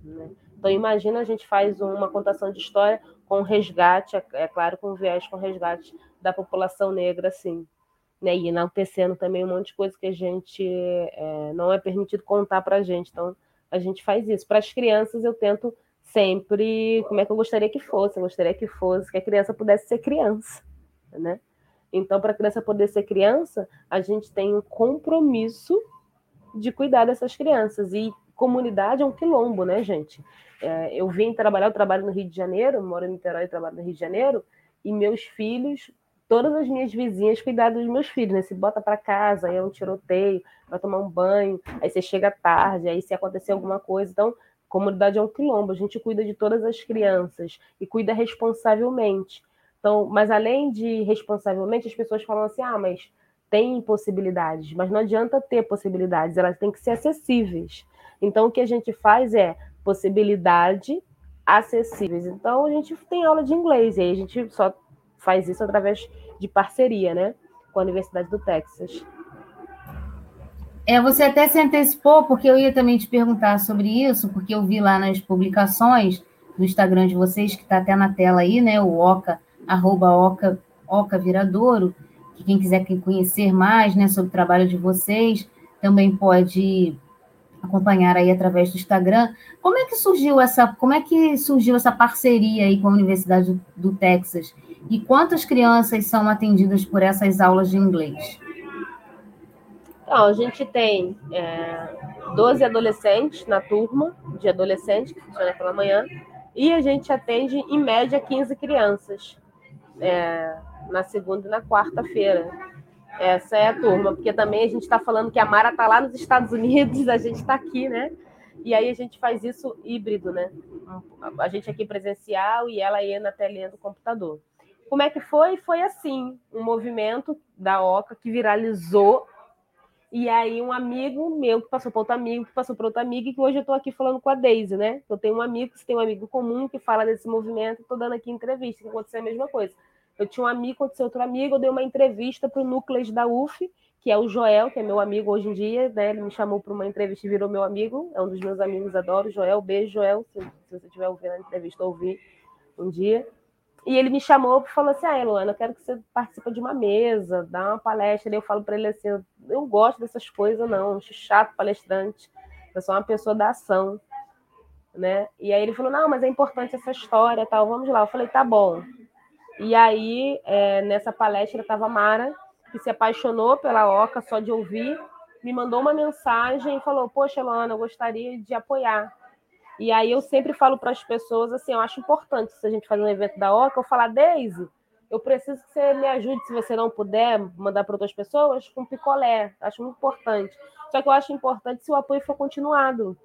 Né? Então, imagina a gente faz uma contação de história com resgate, é, é claro, com viés com resgate da população negra, assim. Né? E enaltecendo também um monte de coisa que a gente é, não é permitido contar para a gente. Então, a gente faz isso. Para as crianças, eu tento sempre como é que eu gostaria que fosse. Eu gostaria que fosse que a criança pudesse ser criança, né? Então, para a criança poder ser criança, a gente tem um compromisso de cuidar dessas crianças. E comunidade é um quilombo, né, gente? É, eu vim trabalhar, eu trabalho no Rio de Janeiro, moro em Niterói e trabalho no Rio de Janeiro, e meus filhos, todas as minhas vizinhas cuidaram dos meus filhos, né? Se bota para casa, aí é um tiroteio, vai tomar um banho, aí você chega tarde, aí se acontecer alguma coisa. Então, comunidade é um quilombo, a gente cuida de todas as crianças e cuida responsavelmente. Então, mas além de responsavelmente, as pessoas falam assim: ah, mas tem possibilidades, mas não adianta ter possibilidades, elas têm que ser acessíveis. Então, o que a gente faz é possibilidade acessíveis. Então, a gente tem aula de inglês, e aí a gente só faz isso através de parceria, né, com a Universidade do Texas. É, você até se antecipou, porque eu ia também te perguntar sobre isso, porque eu vi lá nas publicações do Instagram de vocês, que está até na tela aí, né, o Oca arroba Oca, Oca Viradouro, que quem quiser conhecer mais né, sobre o trabalho de vocês, também pode acompanhar aí através do Instagram. Como é que surgiu essa, como é que surgiu essa parceria aí com a Universidade do, do Texas? E quantas crianças são atendidas por essas aulas de inglês? Então, a gente tem é, 12 adolescentes na turma de adolescente, que funciona pela manhã, e a gente atende, em média, 15 crianças é, na segunda e na quarta-feira. Essa é a turma, porque também a gente está falando que a Mara está lá nos Estados Unidos, a gente está aqui, né? E aí a gente faz isso híbrido, né? A gente aqui presencial e ela aí na telinha do computador. Como é que foi? Foi assim, um movimento da OCA que viralizou. E aí um amigo meu que passou para outro amigo, que passou para outro amigo, e que hoje eu estou aqui falando com a Deise, né? Eu tenho um amigo, você tem um amigo comum que fala desse movimento, estou dando aqui entrevista, que aconteceu a mesma coisa. Eu tinha um amigo, aconteceu outro amigo, eu dei uma entrevista para o Núcleos da UF, que é o Joel, que é meu amigo hoje em dia, né? Ele me chamou para uma entrevista e virou meu amigo, é um dos meus amigos, adoro. Joel, beijo, Joel, se, se você estiver ouvindo a entrevista, ouvir um dia. E ele me chamou e falou assim: Ah, Luana, eu quero que você participe de uma mesa, dá uma palestra. E eu falo para ele assim: eu, eu gosto dessas coisas, não, acho chato palestrante, eu sou uma pessoa da ação. Né? E aí ele falou: Não, mas é importante essa história, tal, vamos lá. Eu falei: Tá bom. E aí, é, nessa palestra, estava Mara, que se apaixonou pela Oca só de ouvir, me mandou uma mensagem e falou: Poxa, Luana, eu gostaria de apoiar. E aí eu sempre falo para as pessoas assim: eu acho importante, se a gente fazer um evento da Oca, eu falar, Deise, eu preciso que você me ajude, se você não puder mandar para outras pessoas, com picolé. Acho muito importante. Só que eu acho importante se o apoio for continuado.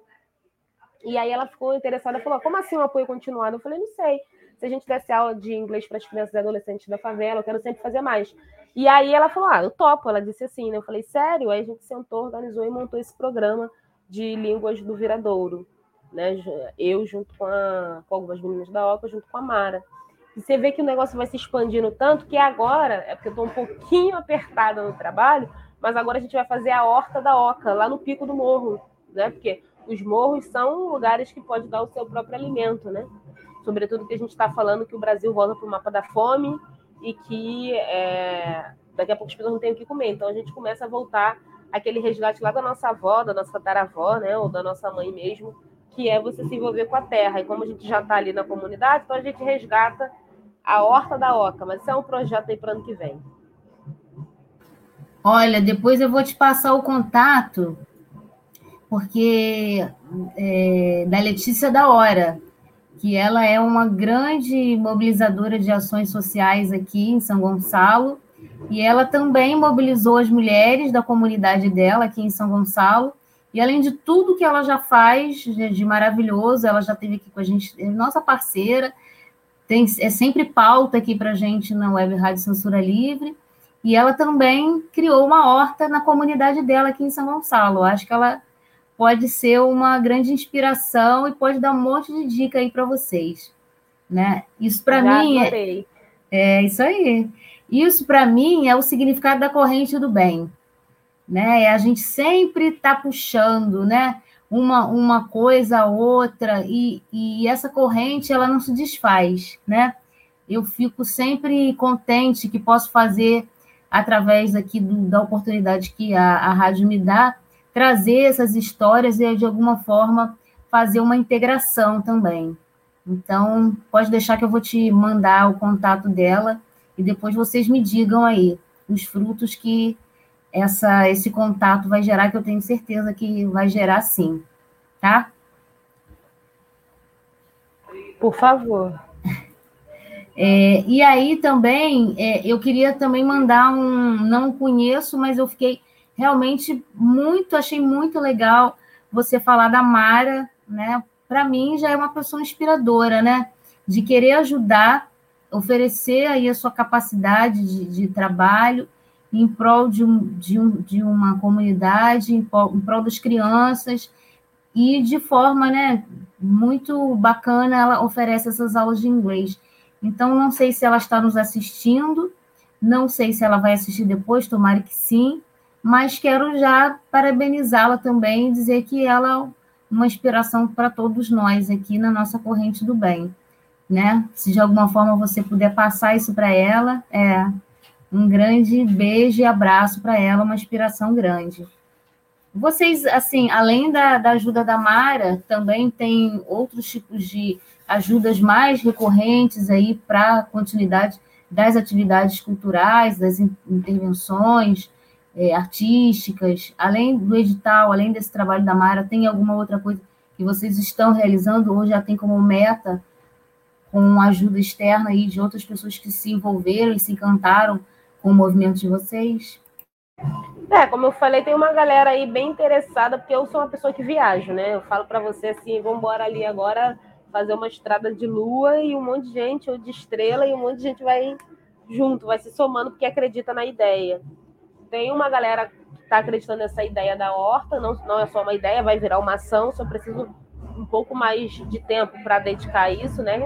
E aí ela ficou interessada, falou: como assim um apoio continuado? Eu falei: não sei se a gente desse aula de inglês para as crianças e adolescentes da favela, eu quero sempre fazer mais. E aí ela falou: Ah, eu topo. Ela disse assim, né? Eu falei, sério? Aí a gente sentou, organizou e montou esse programa de línguas do Viradouro. Né? Eu junto com, a, com algumas meninas da OCA, junto com a Mara. E você vê que o negócio vai se expandindo tanto que agora, é porque eu estou um pouquinho apertada no trabalho, mas agora a gente vai fazer a horta da Oca, lá no pico do morro, né? Porque os morros são lugares que pode dar o seu próprio alimento, né? sobretudo que a gente está falando que o Brasil volta para o mapa da fome e que é, daqui a pouco as pessoas não têm o que comer. Então a gente começa a voltar aquele resgate lá da nossa avó, da nossa tataravó, né, ou da nossa mãe mesmo, que é você se envolver com a terra. E como a gente já está ali na comunidade, então a gente resgata a horta da oca. Mas isso é um projeto aí para ano que vem. Olha, depois eu vou te passar o contato, porque é, da Letícia da Hora que ela é uma grande mobilizadora de ações sociais aqui em São Gonçalo, e ela também mobilizou as mulheres da comunidade dela aqui em São Gonçalo, e além de tudo que ela já faz de, maravilhoso, ela já esteve aqui com a gente, é nossa parceira, tem, é sempre pauta aqui para a gente na Web Rádio Censura Livre, e ela também criou uma horta na comunidade dela aqui em São Gonçalo. Acho que ela pode ser uma grande inspiração e pode dar um monte de dica aí para vocês, né? Isso para mim é, é isso aí. Isso para mim é o significado da corrente do bem, né? É a gente sempre tá puxando, né? Uma, uma coisa a outra e, e essa corrente ela não se desfaz, né? Eu fico sempre contente que posso fazer através aqui do, da oportunidade que a, a rádio me dá, trazer essas histórias e, de alguma forma, fazer uma integração também. Então, pode deixar que eu vou te mandar o contato dela e depois vocês me digam aí os frutos que essa, esse contato vai gerar, que eu tenho certeza que vai gerar sim, tá? Por favor. [laughs] É, e aí também, é, eu queria também mandar um, não conheço, mas eu fiquei realmente muito, achei muito legal você falar da Mara, né? Para mim já é uma pessoa inspiradora, né? De querer ajudar, oferecer aí a sua capacidade de, de trabalho em prol de, um, de, um, de uma comunidade, em prol, em prol das crianças, e de forma né, muito bacana ela oferece essas aulas de inglês. Então, não sei se ela está nos assistindo, não sei se ela vai assistir depois, tomara que sim, mas quero já parabenizá-la também e dizer que ela é uma inspiração para todos nós aqui na nossa corrente do bem. Né? Se de alguma forma você puder passar isso para ela, é um grande beijo e abraço para ela, uma inspiração grande. Vocês, assim, além da, da ajuda da Mara, também tem outros tipos de ajudas mais recorrentes aí para a continuidade das atividades culturais, das intervenções é, artísticas, além do edital, além desse trabalho da Mara, tem alguma outra coisa que vocês estão realizando ou já tem como meta com ajuda externa aí de outras pessoas que se envolveram e se encantaram com o movimento de vocês? É, como eu falei, tem uma galera aí bem interessada, porque eu sou uma pessoa que viajo, né? Eu falo para você assim, vamos embora ali agora fazer uma estrada de lua e um monte de gente, ou de estrela, e um monte de gente vai junto, vai se somando porque acredita na ideia. Tem uma galera que está acreditando nessa ideia da horta, não, não é só uma ideia, vai virar uma ação, só preciso um pouco mais de tempo para dedicar a isso, né?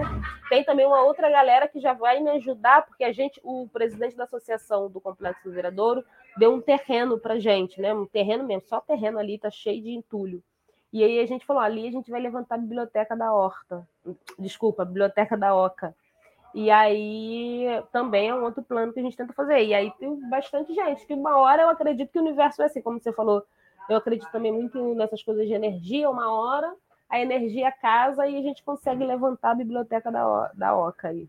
Tem também uma outra galera que já vai me ajudar, porque a gente, o presidente da associação do Complexo do Viradouro, deu um terreno para gente, né? Um terreno mesmo, só terreno ali tá cheio de entulho. E aí a gente falou, ali a gente vai levantar a biblioteca da horta, desculpa, a biblioteca da Oca. E aí também é um outro plano que a gente tenta fazer. E aí tem bastante gente, que uma hora eu acredito que o universo é assim, como você falou, eu acredito também muito nessas coisas de energia, uma hora a energia casa e a gente consegue levantar a biblioteca da, da Oca aí.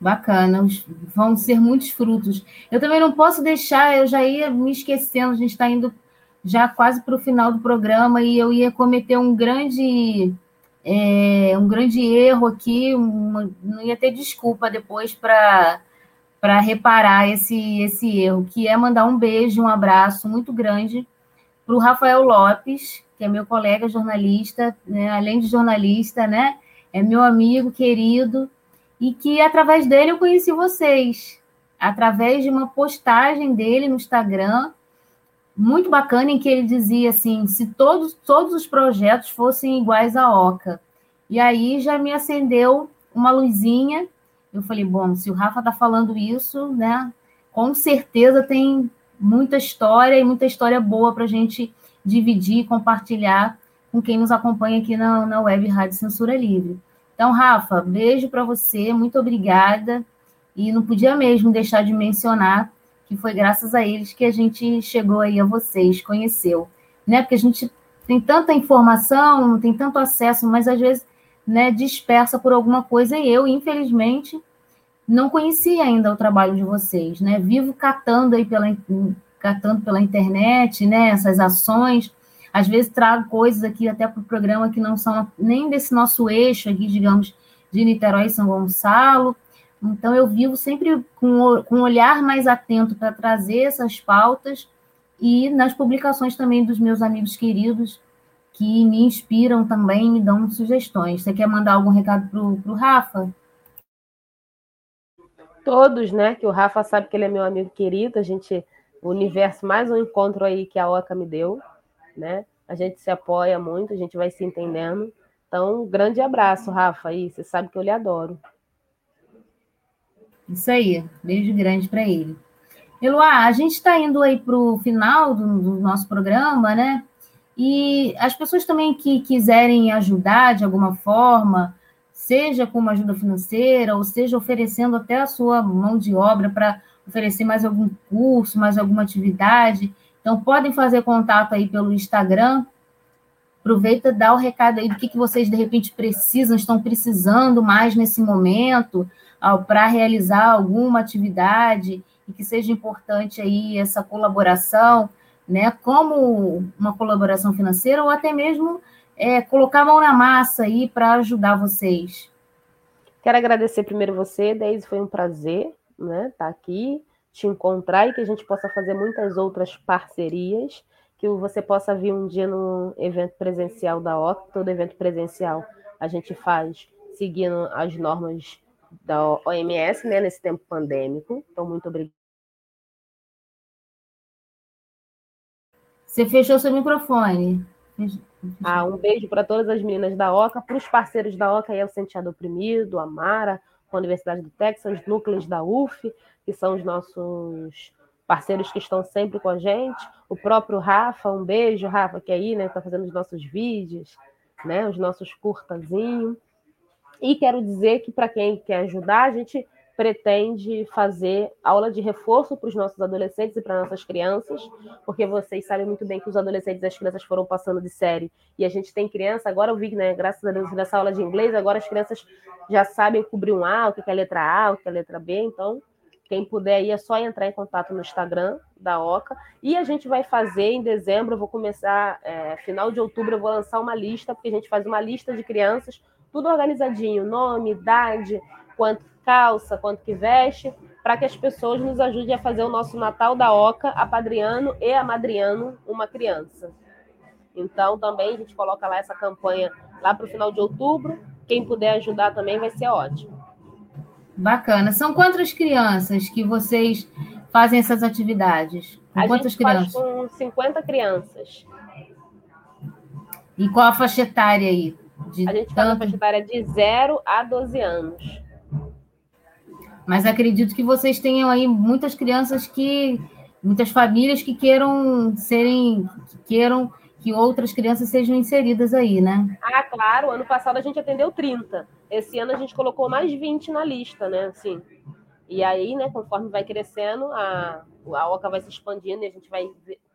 Bacana, vão ser muitos frutos. Eu também não posso deixar, eu já ia me esquecendo, a gente está indo já quase para o final do programa e eu ia cometer um grande é, um grande erro aqui, uma, não ia ter desculpa depois para para reparar esse, esse erro, que é mandar um beijo, um abraço muito grande para o Rafael Lopes, que é meu colega jornalista, né, além de jornalista, né, é meu amigo querido, e que através dele eu conheci vocês, através de uma postagem dele no Instagram, muito bacana, em que ele dizia assim: se todos, todos os projetos fossem iguais à Oca. E aí já me acendeu uma luzinha. Eu falei, bom, se o Rafa está falando isso, né? Com certeza tem muita história e muita história boa para a gente dividir, compartilhar com quem nos acompanha aqui na, na web Rádio Censura Livre. Então, Rafa, beijo para você, muito obrigada. E não podia mesmo deixar de mencionar que foi graças a eles que a gente chegou aí a vocês, conheceu. Né? Porque a gente tem tanta informação, tem tanto acesso, mas às vezes né, dispersa por alguma coisa, e eu, infelizmente, não conhecia ainda o trabalho de vocês, né? Vivo catando aí pela, catando pela internet, né? Essas ações. Às vezes trago coisas aqui até para o programa que não são nem desse nosso eixo aqui, digamos, de Niterói e São Gonçalo. Então, eu vivo sempre com, com um olhar mais atento para trazer essas pautas e nas publicações também dos meus amigos queridos que me inspiram também, me dão sugestões. Você quer mandar algum recado para o Rafa? Todos, né? Que o Rafa sabe que ele é meu amigo querido, a gente o universo, mais um encontro aí que a Oca me deu, né? A gente se apoia muito, a gente vai se entendendo. Então, um grande abraço, Rafa, aí, você sabe que eu lhe adoro. Isso aí, beijo grande para ele. Eloá, a gente está indo aí para o final do, do, nosso programa, né? E as pessoas também que quiserem ajudar de alguma forma, seja com uma ajuda financeira, ou seja oferecendo até a sua mão de obra para oferecer mais algum curso, mais alguma atividade. Então, podem fazer contato aí pelo Instagram. Aproveita, dá o recado aí do que, que vocês, de repente, precisam, estão precisando mais nesse momento para realizar alguma atividade e que seja importante aí essa colaboração, né? Como uma colaboração financeira ou até mesmo é, colocar a mão na massa aí para ajudar vocês. Quero agradecer primeiro você, Deise, foi um prazer né, tá aqui, te encontrar e que a gente possa fazer muitas outras parcerias, que você possa vir um dia no evento presencial da OC, todo evento presencial a gente faz seguindo as normas da OMS, né, nesse tempo pandêmico. Então, muito obrigada. Você fechou seu microfone. Ah, um beijo para todas as meninas da OCA, para os parceiros da OCA, aí é o Senteado Oprimido, a Mara, a Universidade do Texas, os núcleos da UF, que são os nossos parceiros que estão sempre com a gente, o próprio Rafa, um beijo, Rafa, que é aí, né, está fazendo os nossos vídeos, né, os nossos curtazinhos. E quero dizer que para quem quer ajudar, a gente pretende fazer aula de reforço para os nossos adolescentes e para nossas crianças, porque vocês sabem muito bem que os adolescentes e as crianças foram passando de série e a gente tem criança. Agora eu vi, né, graças a Deus, nessa aula de inglês, agora as crianças já sabem cobrir um A, o que é a letra A, o que é a letra B, então. Quem puder aí é só entrar em contato no Instagram da OCA. E a gente vai fazer em dezembro, eu vou começar, é, final de outubro, eu vou lançar uma lista, porque a gente faz uma lista de crianças, tudo organizadinho, nome, idade, quanto calça, quanto que veste, para que as pessoas nos ajudem a fazer o nosso Natal da Oca, apadriano e amadriano uma criança. Então, também a gente coloca lá essa campanha lá para o final de outubro. Quem puder ajudar também vai ser ótimo. Bacana. São quantas crianças que vocês fazem essas atividades? Com a quantas gente crianças? Faz com 50 crianças. E qual a faixa etária aí? De a gente tanto... faz a faixa etária de 0 a 12 anos. Mas acredito que vocês tenham aí muitas crianças que, muitas famílias que queiram serem, que queiram que outras crianças sejam inseridas aí, né? Ah, claro. Ano passado a gente atendeu 30. Esse ano a gente colocou mais 20 na lista, né? Assim. E aí, né, conforme vai crescendo, a, a OCA vai se expandindo e a gente vai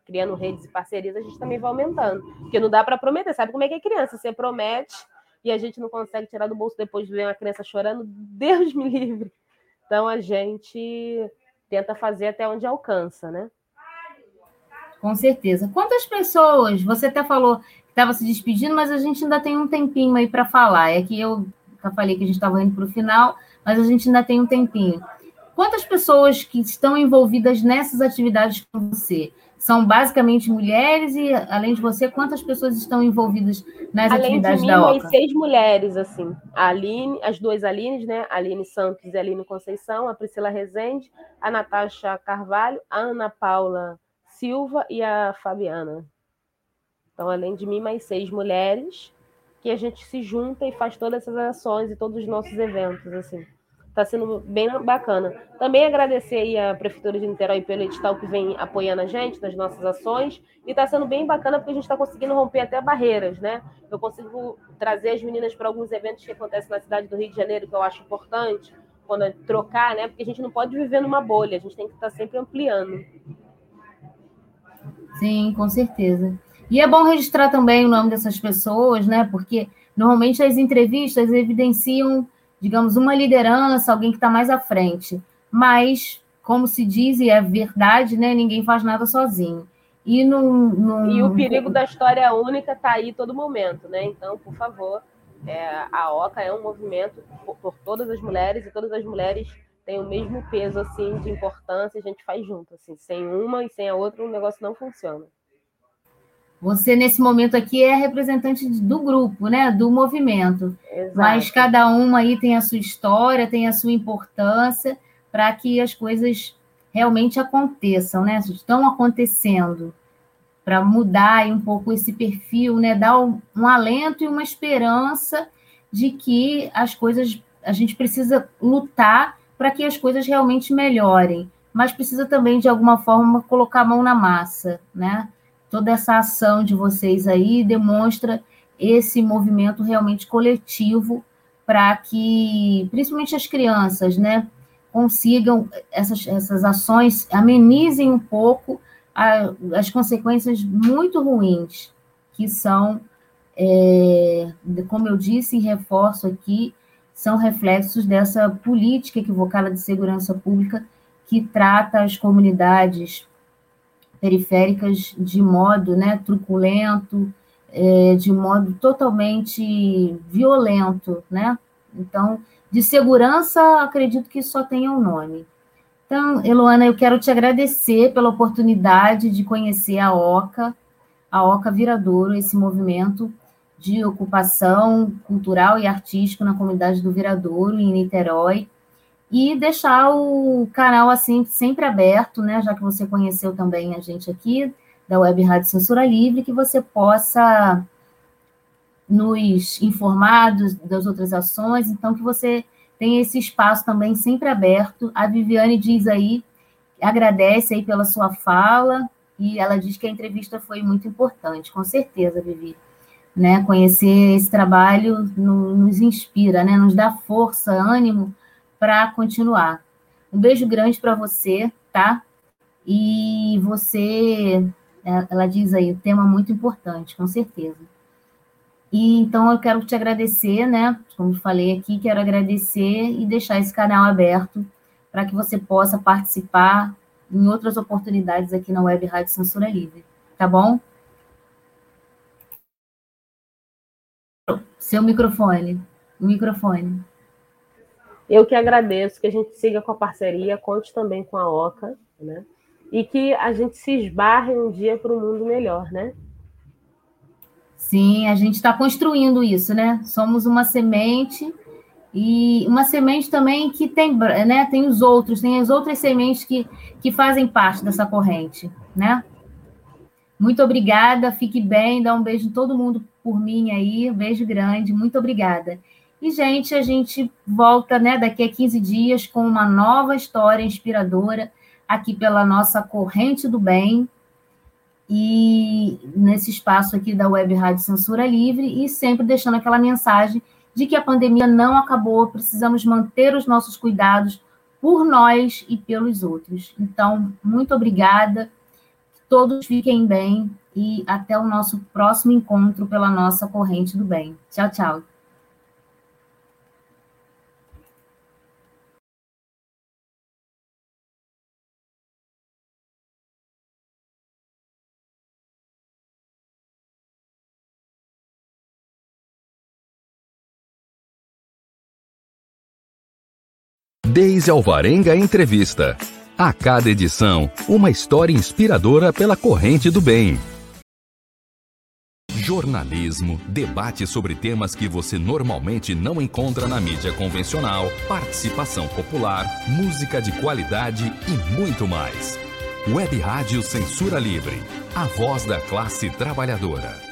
criando redes e parcerias, a gente também vai aumentando. Porque não dá para prometer. Sabe como é que é criança? Você promete e a gente não consegue tirar do bolso depois de ver uma criança chorando. Deus me livre. Então a gente tenta fazer até onde alcança, né? Com certeza. Quantas pessoas? Você até falou que estava se despedindo, mas a gente ainda tem um tempinho aí para falar. É que eu já falei que a gente estava indo para o final, mas a gente ainda tem um tempinho. Quantas pessoas que estão envolvidas nessas atividades com você? São basicamente mulheres e, além de você, quantas pessoas estão envolvidas nas além atividades de mim, da OCA? seis mulheres, assim. A Aline, as duas Alines, né? A Aline Santos e a Aline Conceição, a Priscila Rezende, a Natasha Carvalho, a Ana Paula Silva e a Fabiana. Então, além de mim, mais seis mulheres que a gente se junta e faz todas essas ações e todos os nossos eventos, assim. Está sendo bem bacana. Também agradecer aí a Prefeitura de Niterói pelo edital que vem apoiando a gente nas nossas ações. E está sendo bem bacana porque a gente está conseguindo romper até barreiras, né? Eu consigo trazer as meninas para alguns eventos que acontecem na cidade do Rio de Janeiro, que eu acho importante, quando é trocar, né? Porque a gente não pode viver numa bolha, a gente tem que estar tá sempre ampliando. Sim, com certeza. E é bom registrar também o nome dessas pessoas, né? Porque normalmente as entrevistas evidenciam digamos, uma liderança, alguém que está mais à frente. Mas, como se diz, e é verdade, né? Ninguém faz nada sozinho. E, no, no... e o perigo da história única está aí todo momento, né? Então, por favor, é, a OCA é um movimento por, por, todas as mulheres e todas as mulheres têm o mesmo peso assim de importância. A gente faz junto, assim, sem uma e sem a outra o negócio não funciona. Você, nesse momento aqui, é representante do grupo, né? Do movimento. Exato. Mas cada uma aí tem a sua história, tem a sua importância para que as coisas realmente aconteçam, né? Estão acontecendo. Para mudar um pouco esse perfil, né? Dar um, um alento e uma esperança de que as coisas. A gente precisa lutar para que as coisas realmente melhorem, mas precisa também, de alguma forma, colocar a mão na massa, né? Toda essa ação de vocês aí demonstra esse movimento realmente coletivo para que, principalmente as crianças, né, consigam, essas, essas ações amenizem um pouco a, as consequências muito ruins que são, é, como eu disse e reforço aqui, são reflexos dessa política equivocada de segurança pública que trata as comunidades periféricas de modo né, truculento, é, de modo totalmente violento, né? Então, de segurança, acredito que só tenha um nome. Então, Eloana, eu quero te agradecer pela oportunidade de conhecer a OCA, a OCA Viradouro, esse movimento de ocupação cultural e artístico na comunidade do Viradouro, em Niterói, e deixar o canal assim sempre aberto, né, já que você conheceu também a gente aqui da Web Rádio Censura Livre, que você possa nos informar das outras ações, então que você tenha esse espaço também sempre aberto. A Viviane diz aí, agradece aí pela sua fala, e ela diz que a entrevista foi muito importante, com certeza, Vivi né? Conhecer esse trabalho nos inspira, né? Nos dá força, ânimo para continuar. Um beijo grande para você, tá? E você, é, ela diz aí, tema muito importante, com certeza. E então eu quero te agradecer, né? Como falei aqui, quero agradecer e deixar esse canal aberto para que você possa participar em outras oportunidades aqui na Web Rádio Censura Livre, tá bom? Seu microfone. O microfone. Eu que agradeço, que a gente siga com a parceria, conte também com a OCA, né? E que a gente se esbarre um dia para um mundo melhor, né? Sim, a gente está construindo isso, né? Somos uma semente e uma semente também que tem, né? Tem os outros, tem as outras sementes que, que fazem parte dessa corrente, né? Muito obrigada, fique bem, dá um beijo em todo mundo por mim aí, um beijo grande, muito obrigada. E, gente, a gente volta né, daqui a 15 dias com uma nova história inspiradora aqui pela nossa Corrente do Bem e nesse espaço aqui da Web Rádio Censura Livre e sempre deixando aquela mensagem de que a pandemia não acabou, precisamos manter os nossos cuidados por nós e pelos outros. Então, muito obrigada todos fiquem bem e até o nosso próximo encontro pela nossa corrente do bem. Tchau, tchau. Desde Alvarenga Entrevista. A cada edição, uma história inspiradora pela corrente do bem. Jornalismo, debate sobre temas que você normalmente não encontra na mídia convencional, participação popular, música de qualidade e muito mais. Web Rádio Censura Livre, a voz da classe trabalhadora.